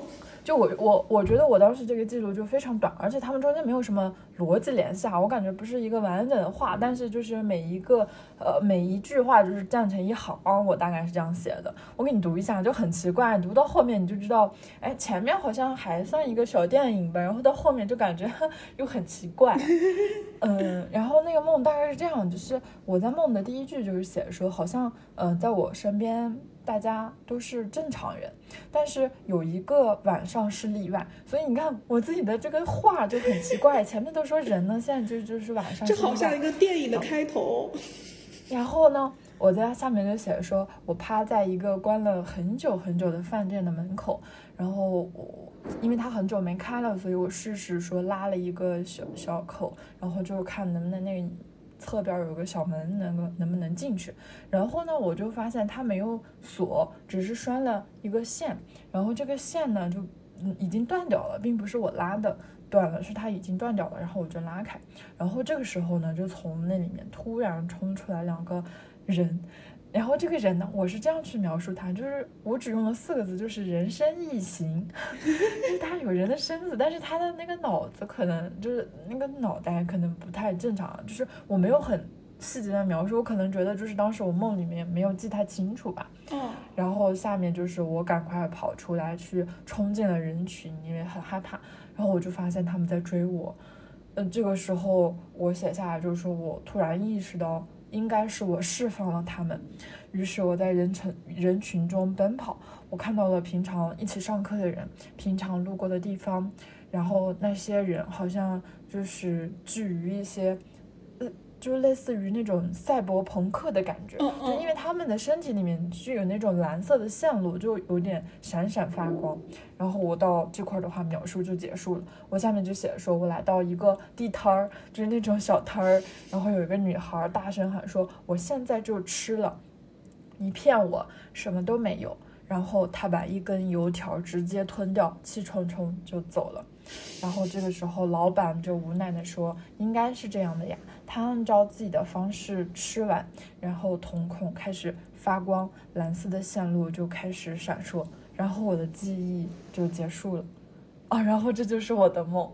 就我我我觉得我当时这个记录就非常短，而且他们中间没有什么逻辑联系啊，我感觉不是一个完整的话，但是就是每一个呃每一句话就是站成一行，我大概是这样写的，我给你读一下，就很奇怪，读到后面你就知道，哎，前面好像还算一个小电影吧，然后到后面就感觉 又很奇怪，嗯，然后那个梦大概是这样，就是我在梦的第一句就是写说，好像嗯在我身边。大家都是正常人，但是有一个晚上是例外，所以你看我自己的这个话就很奇怪，前面都说人呢，现在就就是晚上，就好像一个电影的开头。然后呢，我在下面就写说，我趴在一个关了很久很久的饭店的门口，然后我因为它很久没开了，所以我试试说拉了一个小小口，然后就看能不能那个。侧边有个小门，能够能不能进去？然后呢，我就发现它没有锁，只是拴了一个线。然后这个线呢，就已经断掉了，并不是我拉的断了，是它已经断掉了。然后我就拉开，然后这个时候呢，就从那里面突然冲出来两个人。然后这个人呢，我是这样去描述他，就是我只用了四个字，就是人身异形，就是他有人的身子，但是他的那个脑子可能就是那个脑袋可能不太正常，就是我没有很细节的描述，我可能觉得就是当时我梦里面没有记太清楚吧。嗯。然后下面就是我赶快跑出来去冲进了人群，因为很害怕。然后我就发现他们在追我，嗯，这个时候我写下来就是说我突然意识到。应该是我释放了他们，于是我在人群人群中奔跑，我看到了平常一起上课的人，平常路过的地方，然后那些人好像就是至于一些。就类似于那种赛博朋克的感觉，就因为他们的身体里面具有那种蓝色的线路，就有点闪闪发光。然后我到这块的话，描述就结束了。我下面就写说，我来到一个地摊儿，就是那种小摊儿，然后有一个女孩大声喊说：“我现在就吃了，你骗我，什么都没有。”然后她把一根油条直接吞掉，气冲冲就走了。然后这个时候，老板就无奈的说：“应该是这样的呀。”他按照自己的方式吃完，然后瞳孔开始发光，蓝色的线路就开始闪烁，然后我的记忆就结束了，啊，然后这就是我的梦。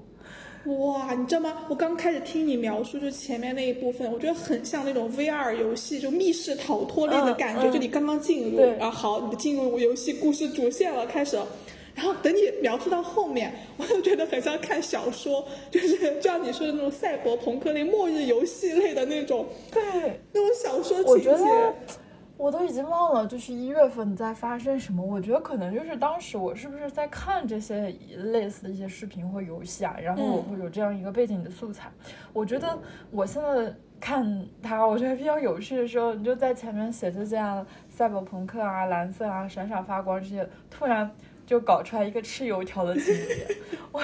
哇，你知道吗？我刚开始听你描述，就前面那一部分，我觉得很像那种 VR 游戏，就密室逃脱类的感觉，就你刚刚进入，然后好，你进入游戏故事主线了，开始。然后等你描述到后面，我就觉得很像看小说，就是 就像你说的那种赛博朋克类、末日游戏类的那种，对，那种小说情节。我都已经忘了，就是一月份在发生什么。我觉得可能就是当时我是不是在看这些类似的一些视频或游戏啊，然后我会有这样一个背景的素材。我觉得我现在看它，我觉得比较有趣的时候，你就在前面写着这样赛博朋克啊、蓝色啊、闪闪发光这些，突然。就搞出来一个吃油条的情节。我，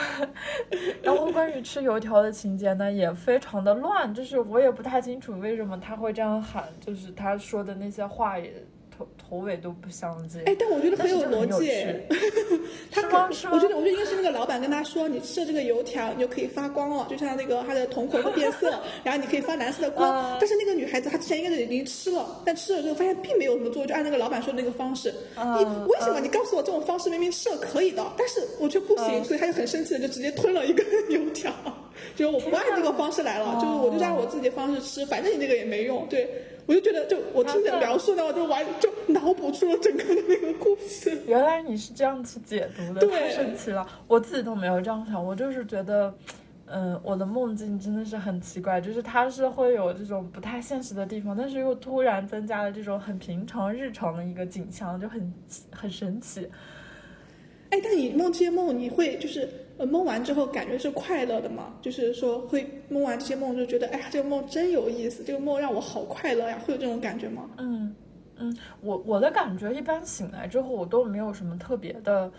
然后关于吃油条的情节呢，也非常的乱，就是我也不太清楚为什么他会这样喊，就是他说的那些话也。头头尾都不相近，哎，但我觉得很有逻辑。他可，我觉得，我觉得应该是那个老板跟他说，你吃了这个油条，你就可以发光了，就像那个他的瞳孔会变色，然后你可以发蓝色的光。但是那个女孩子她之前应该是已经吃了，但吃了之后发现并没有什么作用，就按那个老板说的那个方式。你为什么你告诉我这种方式明明是可以的，但是我却不行，所以他就很生气的就直接吞了一根 油条，就是我不按这个方式来了，就是我就按我自己的方式吃，反正你那个也没用，对。我就觉得，就我听你描述呢，我就完就脑补出了整个的那个故事。原来你是这样去解读的，太神奇了！我自己都没有这样想，我就是觉得，嗯，我的梦境真的是很奇怪，就是它是会有这种不太现实的地方，但是又突然增加了这种很平常日常的一个景象，就很很神奇。哎，但你梦这些梦，你会就是。呃，梦完之后感觉是快乐的嘛？就是说会梦完这些梦就觉得，哎呀，这个梦真有意思，这个梦让我好快乐呀，会有这种感觉吗？嗯嗯，我我的感觉一般醒来之后我都没有什么特别的，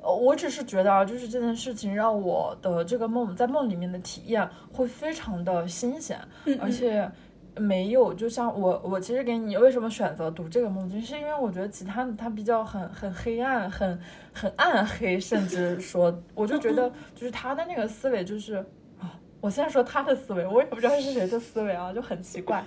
呃，我只是觉得啊，就是这件事情让我的这个梦在梦里面的体验会非常的新鲜，而且。没有，就像我，我其实给你为什么选择读这个梦境，是因为我觉得其他的它比较很很黑暗，很很暗黑，甚至说，我就觉得 就是他的那个思维就是啊，我现在说他的思维，我也不知道是谁的思维啊，就很奇怪，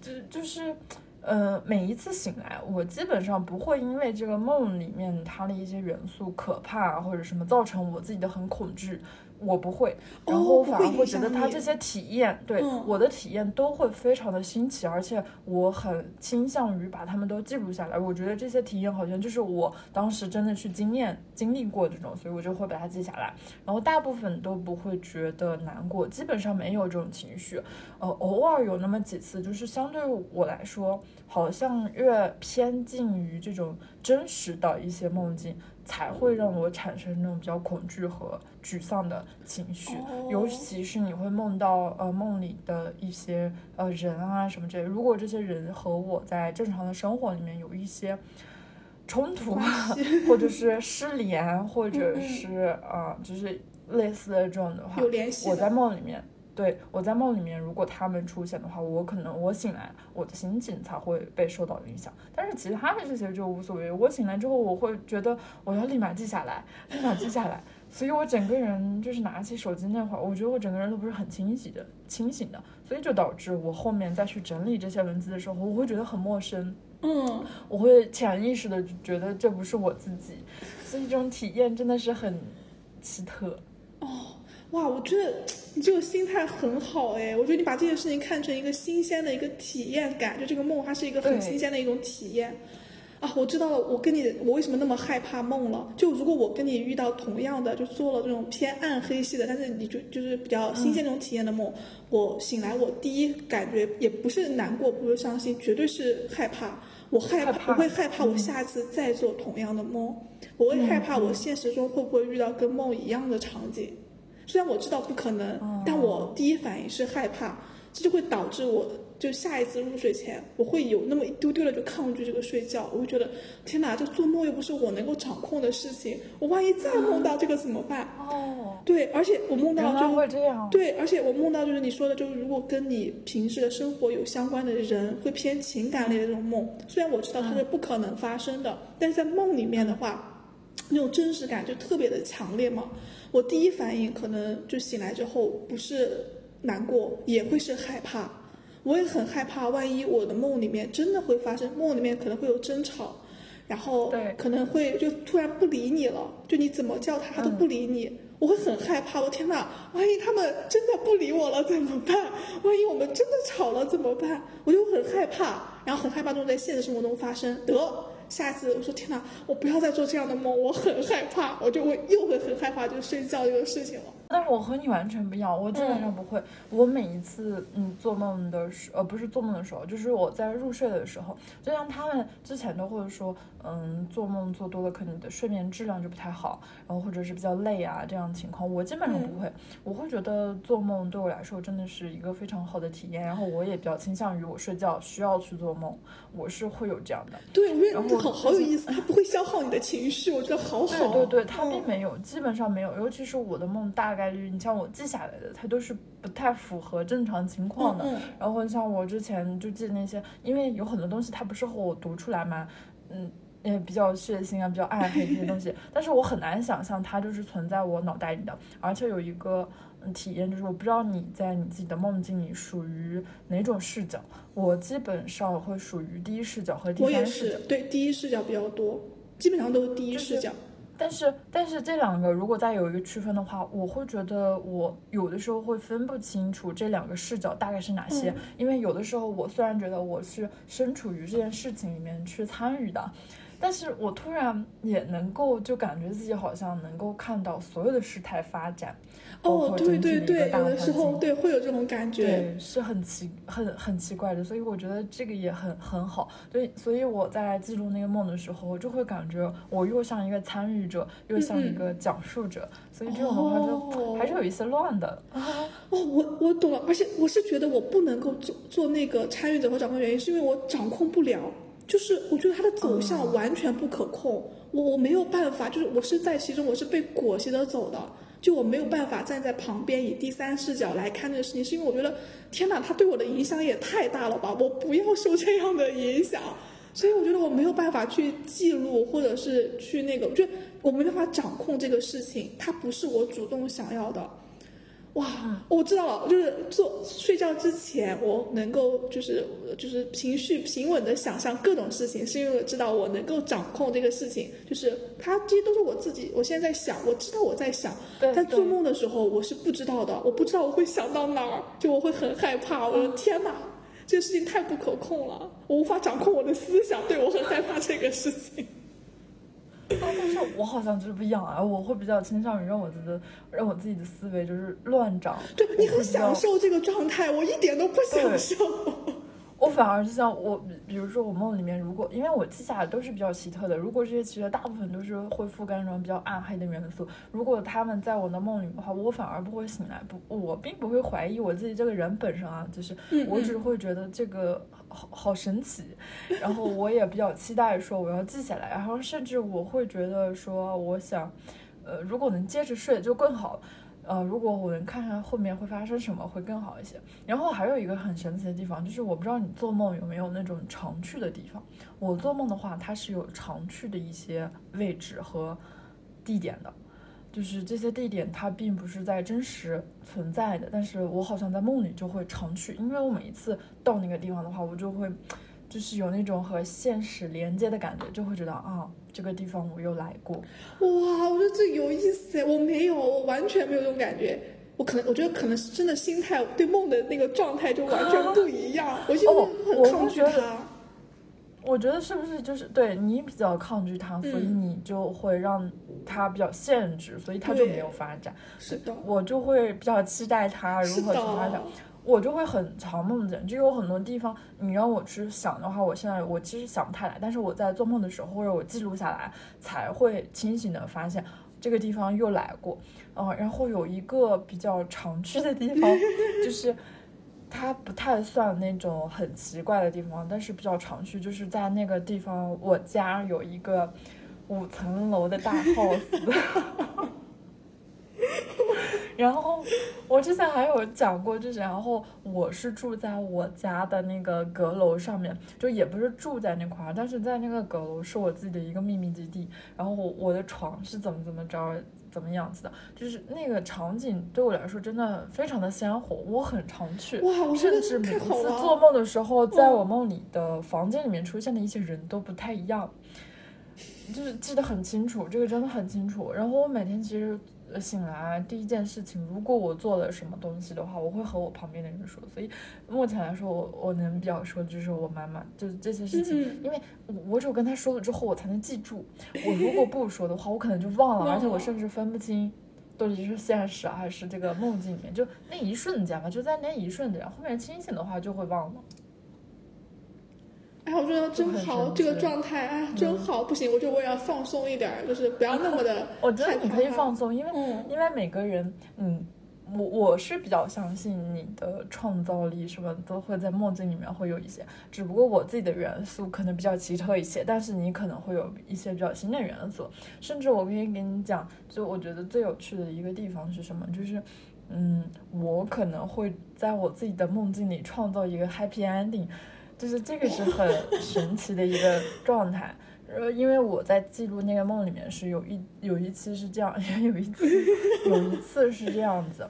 就就是，呃，每一次醒来，我基本上不会因为这个梦里面它的一些元素可怕或者什么造成我自己的很恐惧。我不会，然后我反而会觉得他这些体验，对我的体验都会非常的新奇，而且我很倾向于把他们都记录下来。我觉得这些体验好像就是我当时真的去经验经历过这种，所以我就会把它记下来。然后大部分都不会觉得难过，基本上没有这种情绪。呃，偶尔有那么几次，就是相对我来说，好像越偏近于这种真实的一些梦境。才会让我产生那种比较恐惧和沮丧的情绪，尤其是你会梦到呃梦里的一些呃人啊什么之类，如果这些人和我在正常的生活里面有一些冲突，或者是失联，或者是啊就是类似的这种的话，我在梦里面。对我在梦里面，如果他们出现的话，我可能我醒来，我的心情才会被受到影响。但是其他的这些就无所谓。我醒来之后，我会觉得我要立马记下来，立马记下来。所以我整个人就是拿起手机那会儿，我觉得我整个人都不是很清晰的、清醒的，所以就导致我后面再去整理这些文字的时候，我会觉得很陌生。嗯，我会潜意识的觉得这不是我自己，所以这种体验真的是很奇特。哦。哇，我觉得你这个心态很好哎！我觉得你把这件事情看成一个新鲜的一个体验感，就这个梦它是一个很新鲜的一种体验。啊，我知道了，我跟你我为什么那么害怕梦了？就如果我跟你遇到同样的，就做了这种偏暗黑系的，但是你就就是比较新鲜那种体验的梦，我醒来我第一感觉也不是难过，不是伤心，绝对是害怕。我害怕，我会害怕我下次再做同样的梦，我会害怕我现实中会不会遇到跟梦一样的场景。虽然我知道不可能，但我第一反应是害怕，这就会导致我就下一次入睡前，我会有那么一丢丢的就抗拒这个睡觉。我会觉得，天哪，这做梦又不是我能够掌控的事情，我万一再梦到这个怎么办？哦，对，而且我梦到就会这样。对，而且我梦到就是你说的，就是如果跟你平时的生活有相关的人，会偏情感类的这种梦。虽然我知道它是不可能发生的，但是在梦里面的话，那种真实感就特别的强烈嘛。我第一反应可能就醒来之后不是难过，也会是害怕。我也很害怕，万一我的梦里面真的会发生，梦里面可能会有争吵，然后可能会就突然不理你了，就你怎么叫他他都不理你，我会很害怕。我天哪，万一他们真的不理我了怎么办？万一我们真的吵了怎么办？我就很害怕，然后很害怕这种在现实生活中发生。得。下次我说天哪，我不要再做这样的梦，我很害怕，我就会又会很害怕就睡觉这个事情了。那我和你完全不一样，我基本上不会。我每一次嗯做梦的时，呃不是做梦的时候，就是我在入睡的时候，就像他们之前都会说，嗯做梦做多了，可能你的睡眠质量就不太好，然后或者是比较累啊这样的情况，我基本上不会。我会觉得做梦对我来说真的是一个非常好的体验，然后我也比较倾向于我睡觉需要去做梦，我是会有这样的。对，我觉得好好有意思，它不会消耗你的情绪，我觉得好好。对对对，它并没有，基本上没有，尤其是我的梦大。概率，你像我记下来的，它都是不太符合正常情况的。然后像我之前就记那些，因为有很多东西它不适合我读出来嘛，嗯，也比较血腥啊，比较暗黑这些东西。但是我很难想象它就是存在我脑袋里的。而且有一个体验就是，我不知道你在你自己的梦境里属于哪种视角。我基本上会属于第一视角和第三视角。对，第一视角比较多，基本上都是第一视角。但是，但是这两个如果再有一个区分的话，我会觉得我有的时候会分不清楚这两个视角大概是哪些，因为有的时候我虽然觉得我是身处于这件事情里面去参与的。但是我突然也能够就感觉自己好像能够看到所有的事态发展，哦，对对对，有的时候对会有这种感觉，对，是很奇很很奇怪的，所以我觉得这个也很很好，对，所以我在记录那个梦的时候，我就会感觉我又像一个参与者，又像一个讲述者，所以这种的话就还是有一些乱的。哦，我我懂了，而且我是觉得我不能够做做那个参与者和掌控原因，是因为我掌控不了。就是我觉得它的走向完全不可控，我我没有办法，就是我是在其中，我是被裹挟着走的，就我没有办法站在旁边以第三视角来看这个事情，是因为我觉得天哪，他对我的影响也太大了吧，我不要受这样的影响，所以我觉得我没有办法去记录或者是去那个，我觉得我没办法掌控这个事情，它不是我主动想要的。哇，我知道了，就是做睡觉之前，我能够就是就是情绪平稳的想象各种事情，是因为我知道我能够掌控这个事情，就是它这些都是我自己，我现在在想，我知道我在想，但做梦的时候我是不知道的，我不知道我会想到哪儿，就我会很害怕，我的天哪，这个事情太不可控了，我无法掌控我的思想，对我很害怕这个事情。但是我好像就是不一样啊，我会比较倾向于让我自己的让我自己的思维就是乱长。对你很享受这个状态，我一点都不享受。我反而就像我，比如说我梦里面，如果因为我记下来都是比较奇特的，如果这些奇特大部分都是会覆盖那种比较暗黑的元素，如果他们在我的梦里的话，我反而不会醒来，不，我并不会怀疑我自己这个人本身啊，就是我只会觉得这个好好神奇，然后我也比较期待说我要记下来，然后甚至我会觉得说我想，呃，如果能接着睡就更好。呃，如果我能看看后面会发生什么，会更好一些。然后还有一个很神奇的地方，就是我不知道你做梦有没有那种常去的地方。我做梦的话，它是有常去的一些位置和地点的，就是这些地点它并不是在真实存在的，但是我好像在梦里就会常去，因为我每一次到那个地方的话，我就会。就是有那种和现实连接的感觉，就会觉得啊，这个地方我又来过。哇，我觉得这有意思哎，我没有，我完全没有这种感觉。我可能，我觉得可能是真的心态对梦的那个状态就完全不一样。我现在很抗拒它。我觉得是不是就是对你比较抗拒它，所以你就会让它比较限制，所以它就没有发展。是的，我就会比较期待它如何去发展。我就会很常梦见，就有很多地方，你让我去想的话，我现在我其实想不太来。但是我在做梦的时候，或者我记录下来，才会清醒的发现这个地方又来过。嗯，然后有一个比较常去的地方，就是它不太算那种很奇怪的地方，但是比较常去，就是在那个地方，我家有一个五层楼的大 house。然后我之前还有讲过，就是然后我是住在我家的那个阁楼上面，就也不是住在那块儿，但是在那个阁楼是我自己的一个秘密基地。然后我我的床是怎么怎么着，怎么样子的，就是那个场景对我来说真的非常的鲜活，我很常去，甚至每次做梦的时候，在我梦里的房间里面出现的一些人都不太一样，就是记得很清楚，这个真的很清楚。然后我每天其实。醒来第一件事情，如果我做了什么东西的话，我会和我旁边的人说。所以目前来说，我我能比较说就是我妈妈，就是这些事情，因为我只有跟她说了之后，我才能记住。我如果不说的话，我可能就忘了，而且我甚至分不清。到底是现实还是这个梦境里面，就那一瞬间吧，就在那一瞬间，后面清醒的话就会忘了。哎，我觉得真好，这个状态，哎，真好。不行，我觉得我也要放松一点，就是不要那么的。我觉得你可以放松，因为因为每个人，嗯。我我是比较相信你的创造力，什么都会在梦境里面会有一些，只不过我自己的元素可能比较奇特一些，但是你可能会有一些比较新的元素，甚至我可以给你讲，就我觉得最有趣的一个地方是什么，就是，嗯，我可能会在我自己的梦境里创造一个 happy ending，就是这个是很 神奇的一个状态。呃，因为我在记录那个梦里面是有一有一期是这样，有一次有一次是这样子，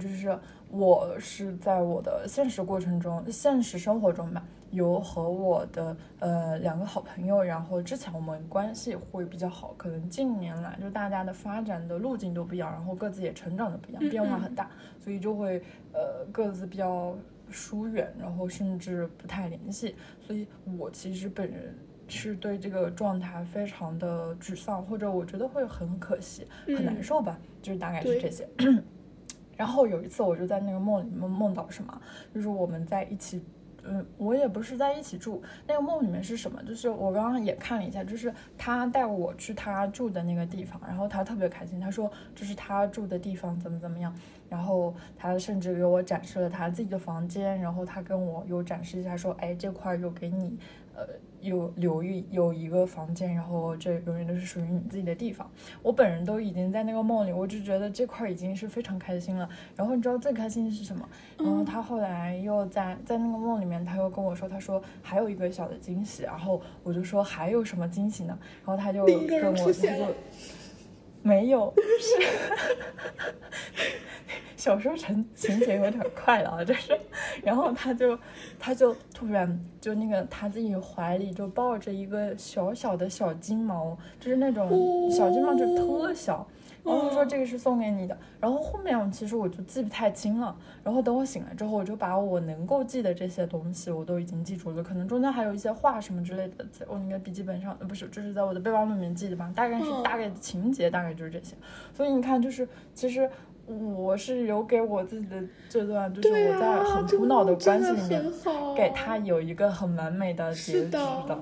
就是我是在我的现实过程中，现实生活中吧，有和我的呃两个好朋友，然后之前我们关系会比较好，可能近年来就大家的发展的路径都不一样，然后各自也成长的不一样，变化很大，所以就会呃各自比较疏远，然后甚至不太联系，所以我其实本人。是对这个状态非常的沮丧，或者我觉得会很可惜、很难受吧，就是大概是这些。然后有一次，我就在那个梦里面梦到什么，就是我们在一起，嗯，我也不是在一起住。那个梦里面是什么？就是我刚刚也看了一下，就是他带我去他住的那个地方，然后他特别开心，他说这是他住的地方，怎么怎么样。然后他甚至给我展示了他自己的房间，然后他跟我又展示一下，说，哎，这块有给你。呃，有留一有一个房间，然后这永远都是属于你自己的地方。我本人都已经在那个梦里，我就觉得这块已经是非常开心了。然后你知道最开心的是什么？然后他后来又在在那个梦里面，他又跟我说，他说还有一个小的惊喜。然后我就说还有什么惊喜呢？然后他就跟我他就没有是。小说成情节有点快了啊，就是，然后他就，他就突然就那个他自己怀里就抱着一个小小的小金毛，就是那种小金毛，就特小，然后说这个是送给你的，然后后面其实我就记不太清了，然后等我醒来之后，我就把我能够记的这些东西我都已经记住了，可能中间还有一些话什么之类的，在我那个笔记本上，呃不是，就是在我的备忘录里面记的吧，大概是大概的情节大概就是这些，所以你看就是其实。我是留给我自己的这段，就是我在很苦恼的关系里面，给他有一个很完美的结局的。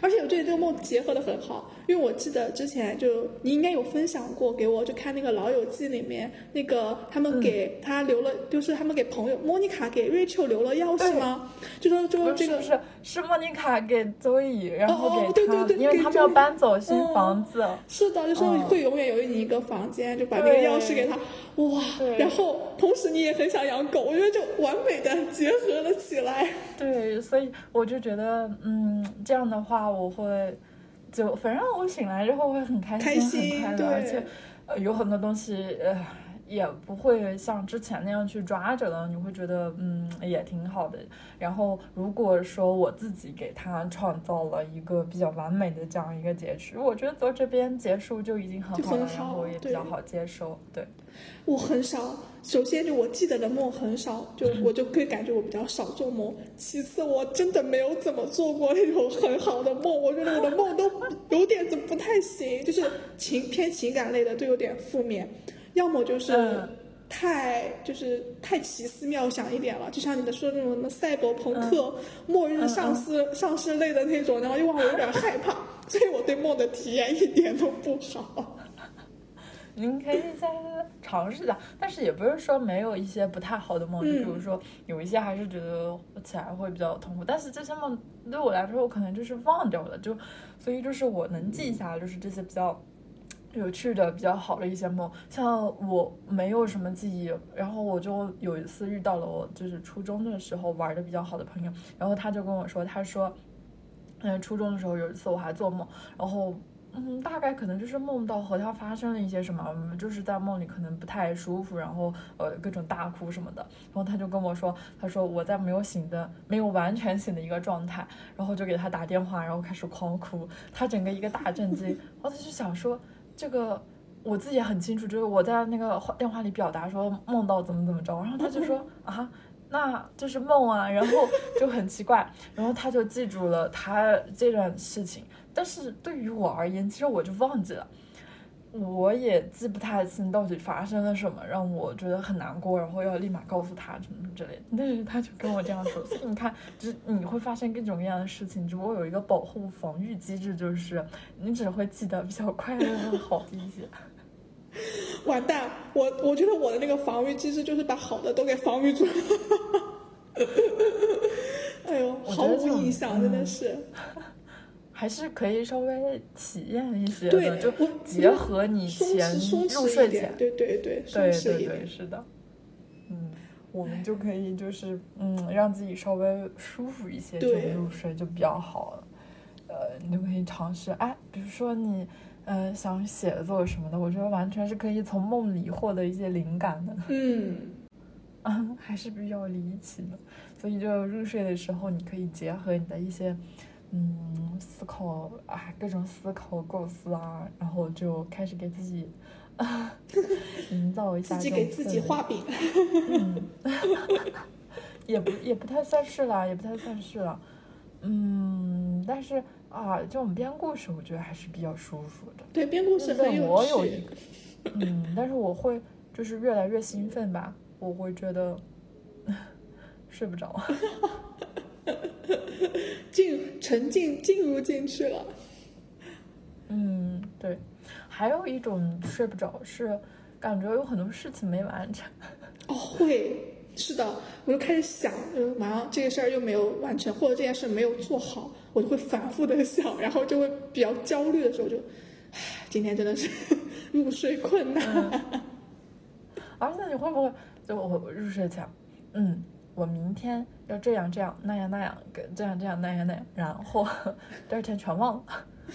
而且我觉得这个梦结合的很好，因为我记得之前就你应该有分享过给我，就看那个《老友记》里面那个他们给他留了，就是他们给朋友莫妮卡给 Rachel 留了钥匙吗？就说就这个是是莫妮卡给 Zoe，然后给他，因为他们要搬走新房子。是的，就说会永远有你一个房间，就把那个钥匙给他。哇，然后同时你也很想养狗，我觉得就完美的结合了起来。对，所以我就觉得，嗯，这样的话我会，就反正我醒来之后会很开心、很快乐，而且呃有很多东西呃。也不会像之前那样去抓着了，你会觉得嗯也挺好的。然后如果说我自己给他创造了一个比较完美的这样一个结局，我觉得到这边结束就已经很好了，然后也比较好接受。对，我很少，首先就我记得的梦很少，就我就可以感觉我比较少做梦。其次，我真的没有怎么做过那种很好的梦，我觉得我的梦都有点子不太行，就是情偏情感类的都有点负面。要么就是太就是太奇思妙想一点了，就像你的说的那种什么赛博朋克、末日丧尸、丧尸类的那种，然后又让我有点害怕，所以我对梦的体验一点都不好。您可以再尝试一下，但是也不是说没有一些不太好的梦，就比如说有一些还是觉得起来会比较痛苦，但是这些梦对我来说，我可能就是忘掉了，就所以就是我能记下，就是这些比较。有趣的、比较好的一些梦，像我没有什么记忆，然后我就有一次遇到了我就是初中的时候玩的比较好的朋友，然后他就跟我说，他说，嗯，初中的时候有一次我还做梦，然后嗯，大概可能就是梦到和他发生了一些什么，就是在梦里可能不太舒服，然后呃各种大哭什么的，然后他就跟我说，他说我在没有醒的、没有完全醒的一个状态，然后就给他打电话，然后开始狂哭，他整个一个大震惊，然后他就想说。这个我自己也很清楚，就是我在那个电话里表达说梦到怎么怎么着，然后他就说 啊，那就是梦啊，然后就很奇怪，然后他就记住了他这段事情，但是对于我而言，其实我就忘记了。我也记不太清到底发生了什么，让我觉得很难过，然后要立马告诉他什么之类的。但是他就跟我这样说，所 以你看，就是你会发生各种各样的事情，只不过有一个保护防御机制，就是你只会记得比较快乐的好一些。完蛋，我我觉得我的那个防御机制就是把好的都给防御住了。哎呦，毫无印象，真的是。还是可以稍微体验一些的，就结合你前入睡前，对对对，对对对，是的，嗯，我们就可以就是嗯，让自己稍微舒服一些就入睡就比较好了。呃，你就可以尝试，哎，比如说你呃想写作什么的，我觉得完全是可以从梦里获得一些灵感的。嗯，啊，还是比较离奇的，所以就入睡的时候，你可以结合你的一些。嗯，思考啊，各种思考构思啊，然后就开始给自己 营造一下自己给自己画饼。嗯，也不也不太算是了，也不太算是了。嗯，但是啊，这种编故事我觉得还是比较舒服的。对，编故事很有一个。嗯，但是我会就是越来越兴奋吧，我会觉得 睡不着。进沉浸进入进去了，嗯，对，还有一种睡不着是感觉有很多事情没完成。哦，会是的，我就开始想，就马上这个事儿又没有完成，或者这件事没有做好，我就会反复的想，然后就会比较焦虑的时候就，唉，今天真的是 入睡困难。而且你会不会就我入睡前，嗯。我明天要这样这样那样那样跟，这样这样那样那样，然后 第二天全忘了，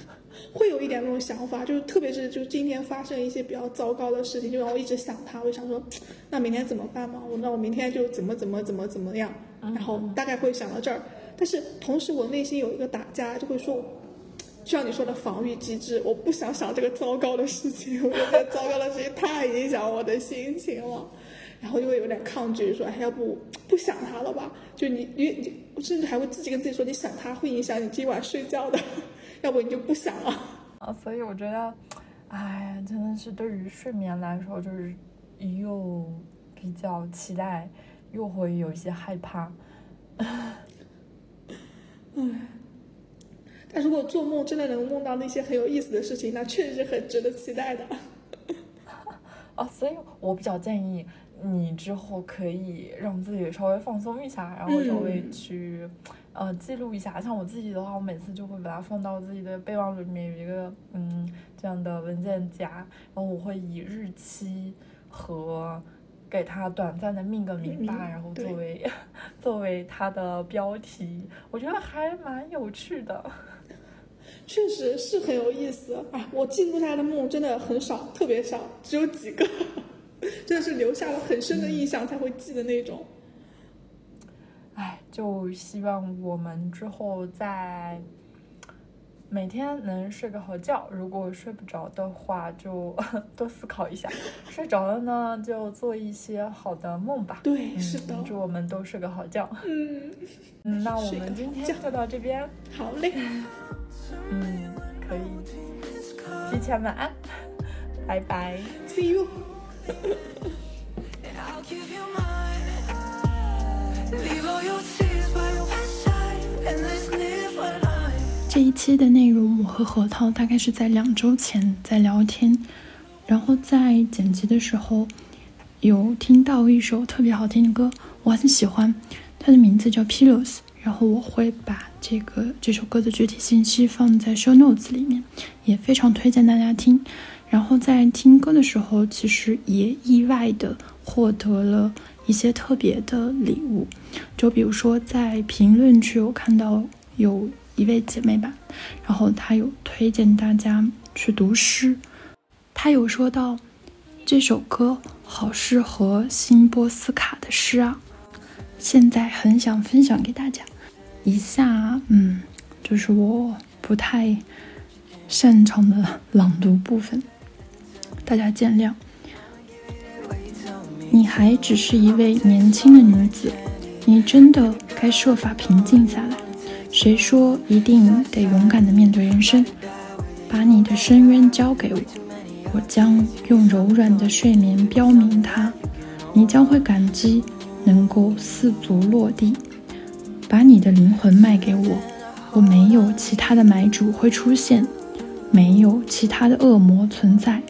会有一点那种想法，就是特别是就今天发生一些比较糟糕的事情，就让我一直想他，我就想说，那明天怎么办嘛？我那我明天就怎么怎么怎么怎么样，然后大概会想到这儿，但是同时我内心有一个打架，就会说，就像你说的防御机制，我不想想这个糟糕的事情，我觉得糟糕的事情太影响我的心情了。然后就会有点抗拒，说哎，要不不想他了吧？就你你你，甚至还会自己跟自己说，你想他会影响你今晚睡觉的，要不你就不想了。啊，所以我觉得，哎，真的是对于睡眠来说，就是又比较期待，又会有一些害怕。嗯，但如果做梦真的能梦到那些很有意思的事情，那确实是很值得期待的。啊，所以我比较建议。你之后可以让自己稍微放松一下，然后稍微去，呃，记录一下。像我自己的话，我每次就会把它放到自己的备忘录里面，有一个嗯这样的文件夹，然后我会以日期和给它短暂的命个名吧，然后作为 作为它的标题，我觉得还蛮有趣的。确实是很有意思啊！我记录下来的梦真的很少，特别少，只有几个。真的是留下了很深的印象才会记的那种。哎，就希望我们之后在每天能睡个好觉。如果睡不着的话，就 多思考一下；睡着了呢，就做一些好的梦吧。对，是的。祝我们都睡个好觉。嗯嗯，那我们今天就到这边。好嘞。嗯，可以。提前晚安，拜拜，See you。这一期的内容，我和核桃大概是在两周前在聊天，然后在剪辑的时候有听到一首特别好听的歌，我很喜欢，它的名字叫 Pillows，然后我会把这个这首歌的具体信息放在 show notes 里面，也非常推荐大家听。然后在听歌的时候，其实也意外的获得了一些特别的礼物，就比如说在评论区我看到有一位姐妹吧，然后她有推荐大家去读诗，她有说到这首歌好适合辛波斯卡的诗啊，现在很想分享给大家，以下嗯，就是我不太擅长的朗读部分。大家见谅。你还只是一位年轻的女子，你真的该设法平静下来。谁说一定得勇敢的面对人生？把你的深渊交给我，我将用柔软的睡眠标明它，你将会感激能够四足落地。把你的灵魂卖给我，我没有其他的买主会出现，没有其他的恶魔存在。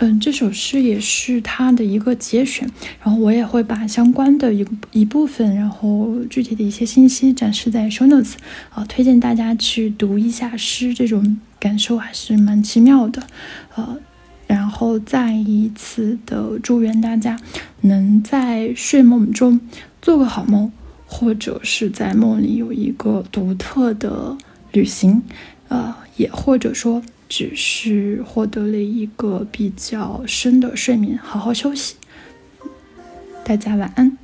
嗯，这首诗也是他的一个节选，然后我也会把相关的一一部分，然后具体的一些信息展示在 show notes，啊，推荐大家去读一下诗，这种感受还是蛮奇妙的，呃，然后再一次的祝愿大家能在睡梦中做个好梦，或者是在梦里有一个独特的旅行，呃，也或者说。只是获得了一个比较深的睡眠，好好休息。大家晚安。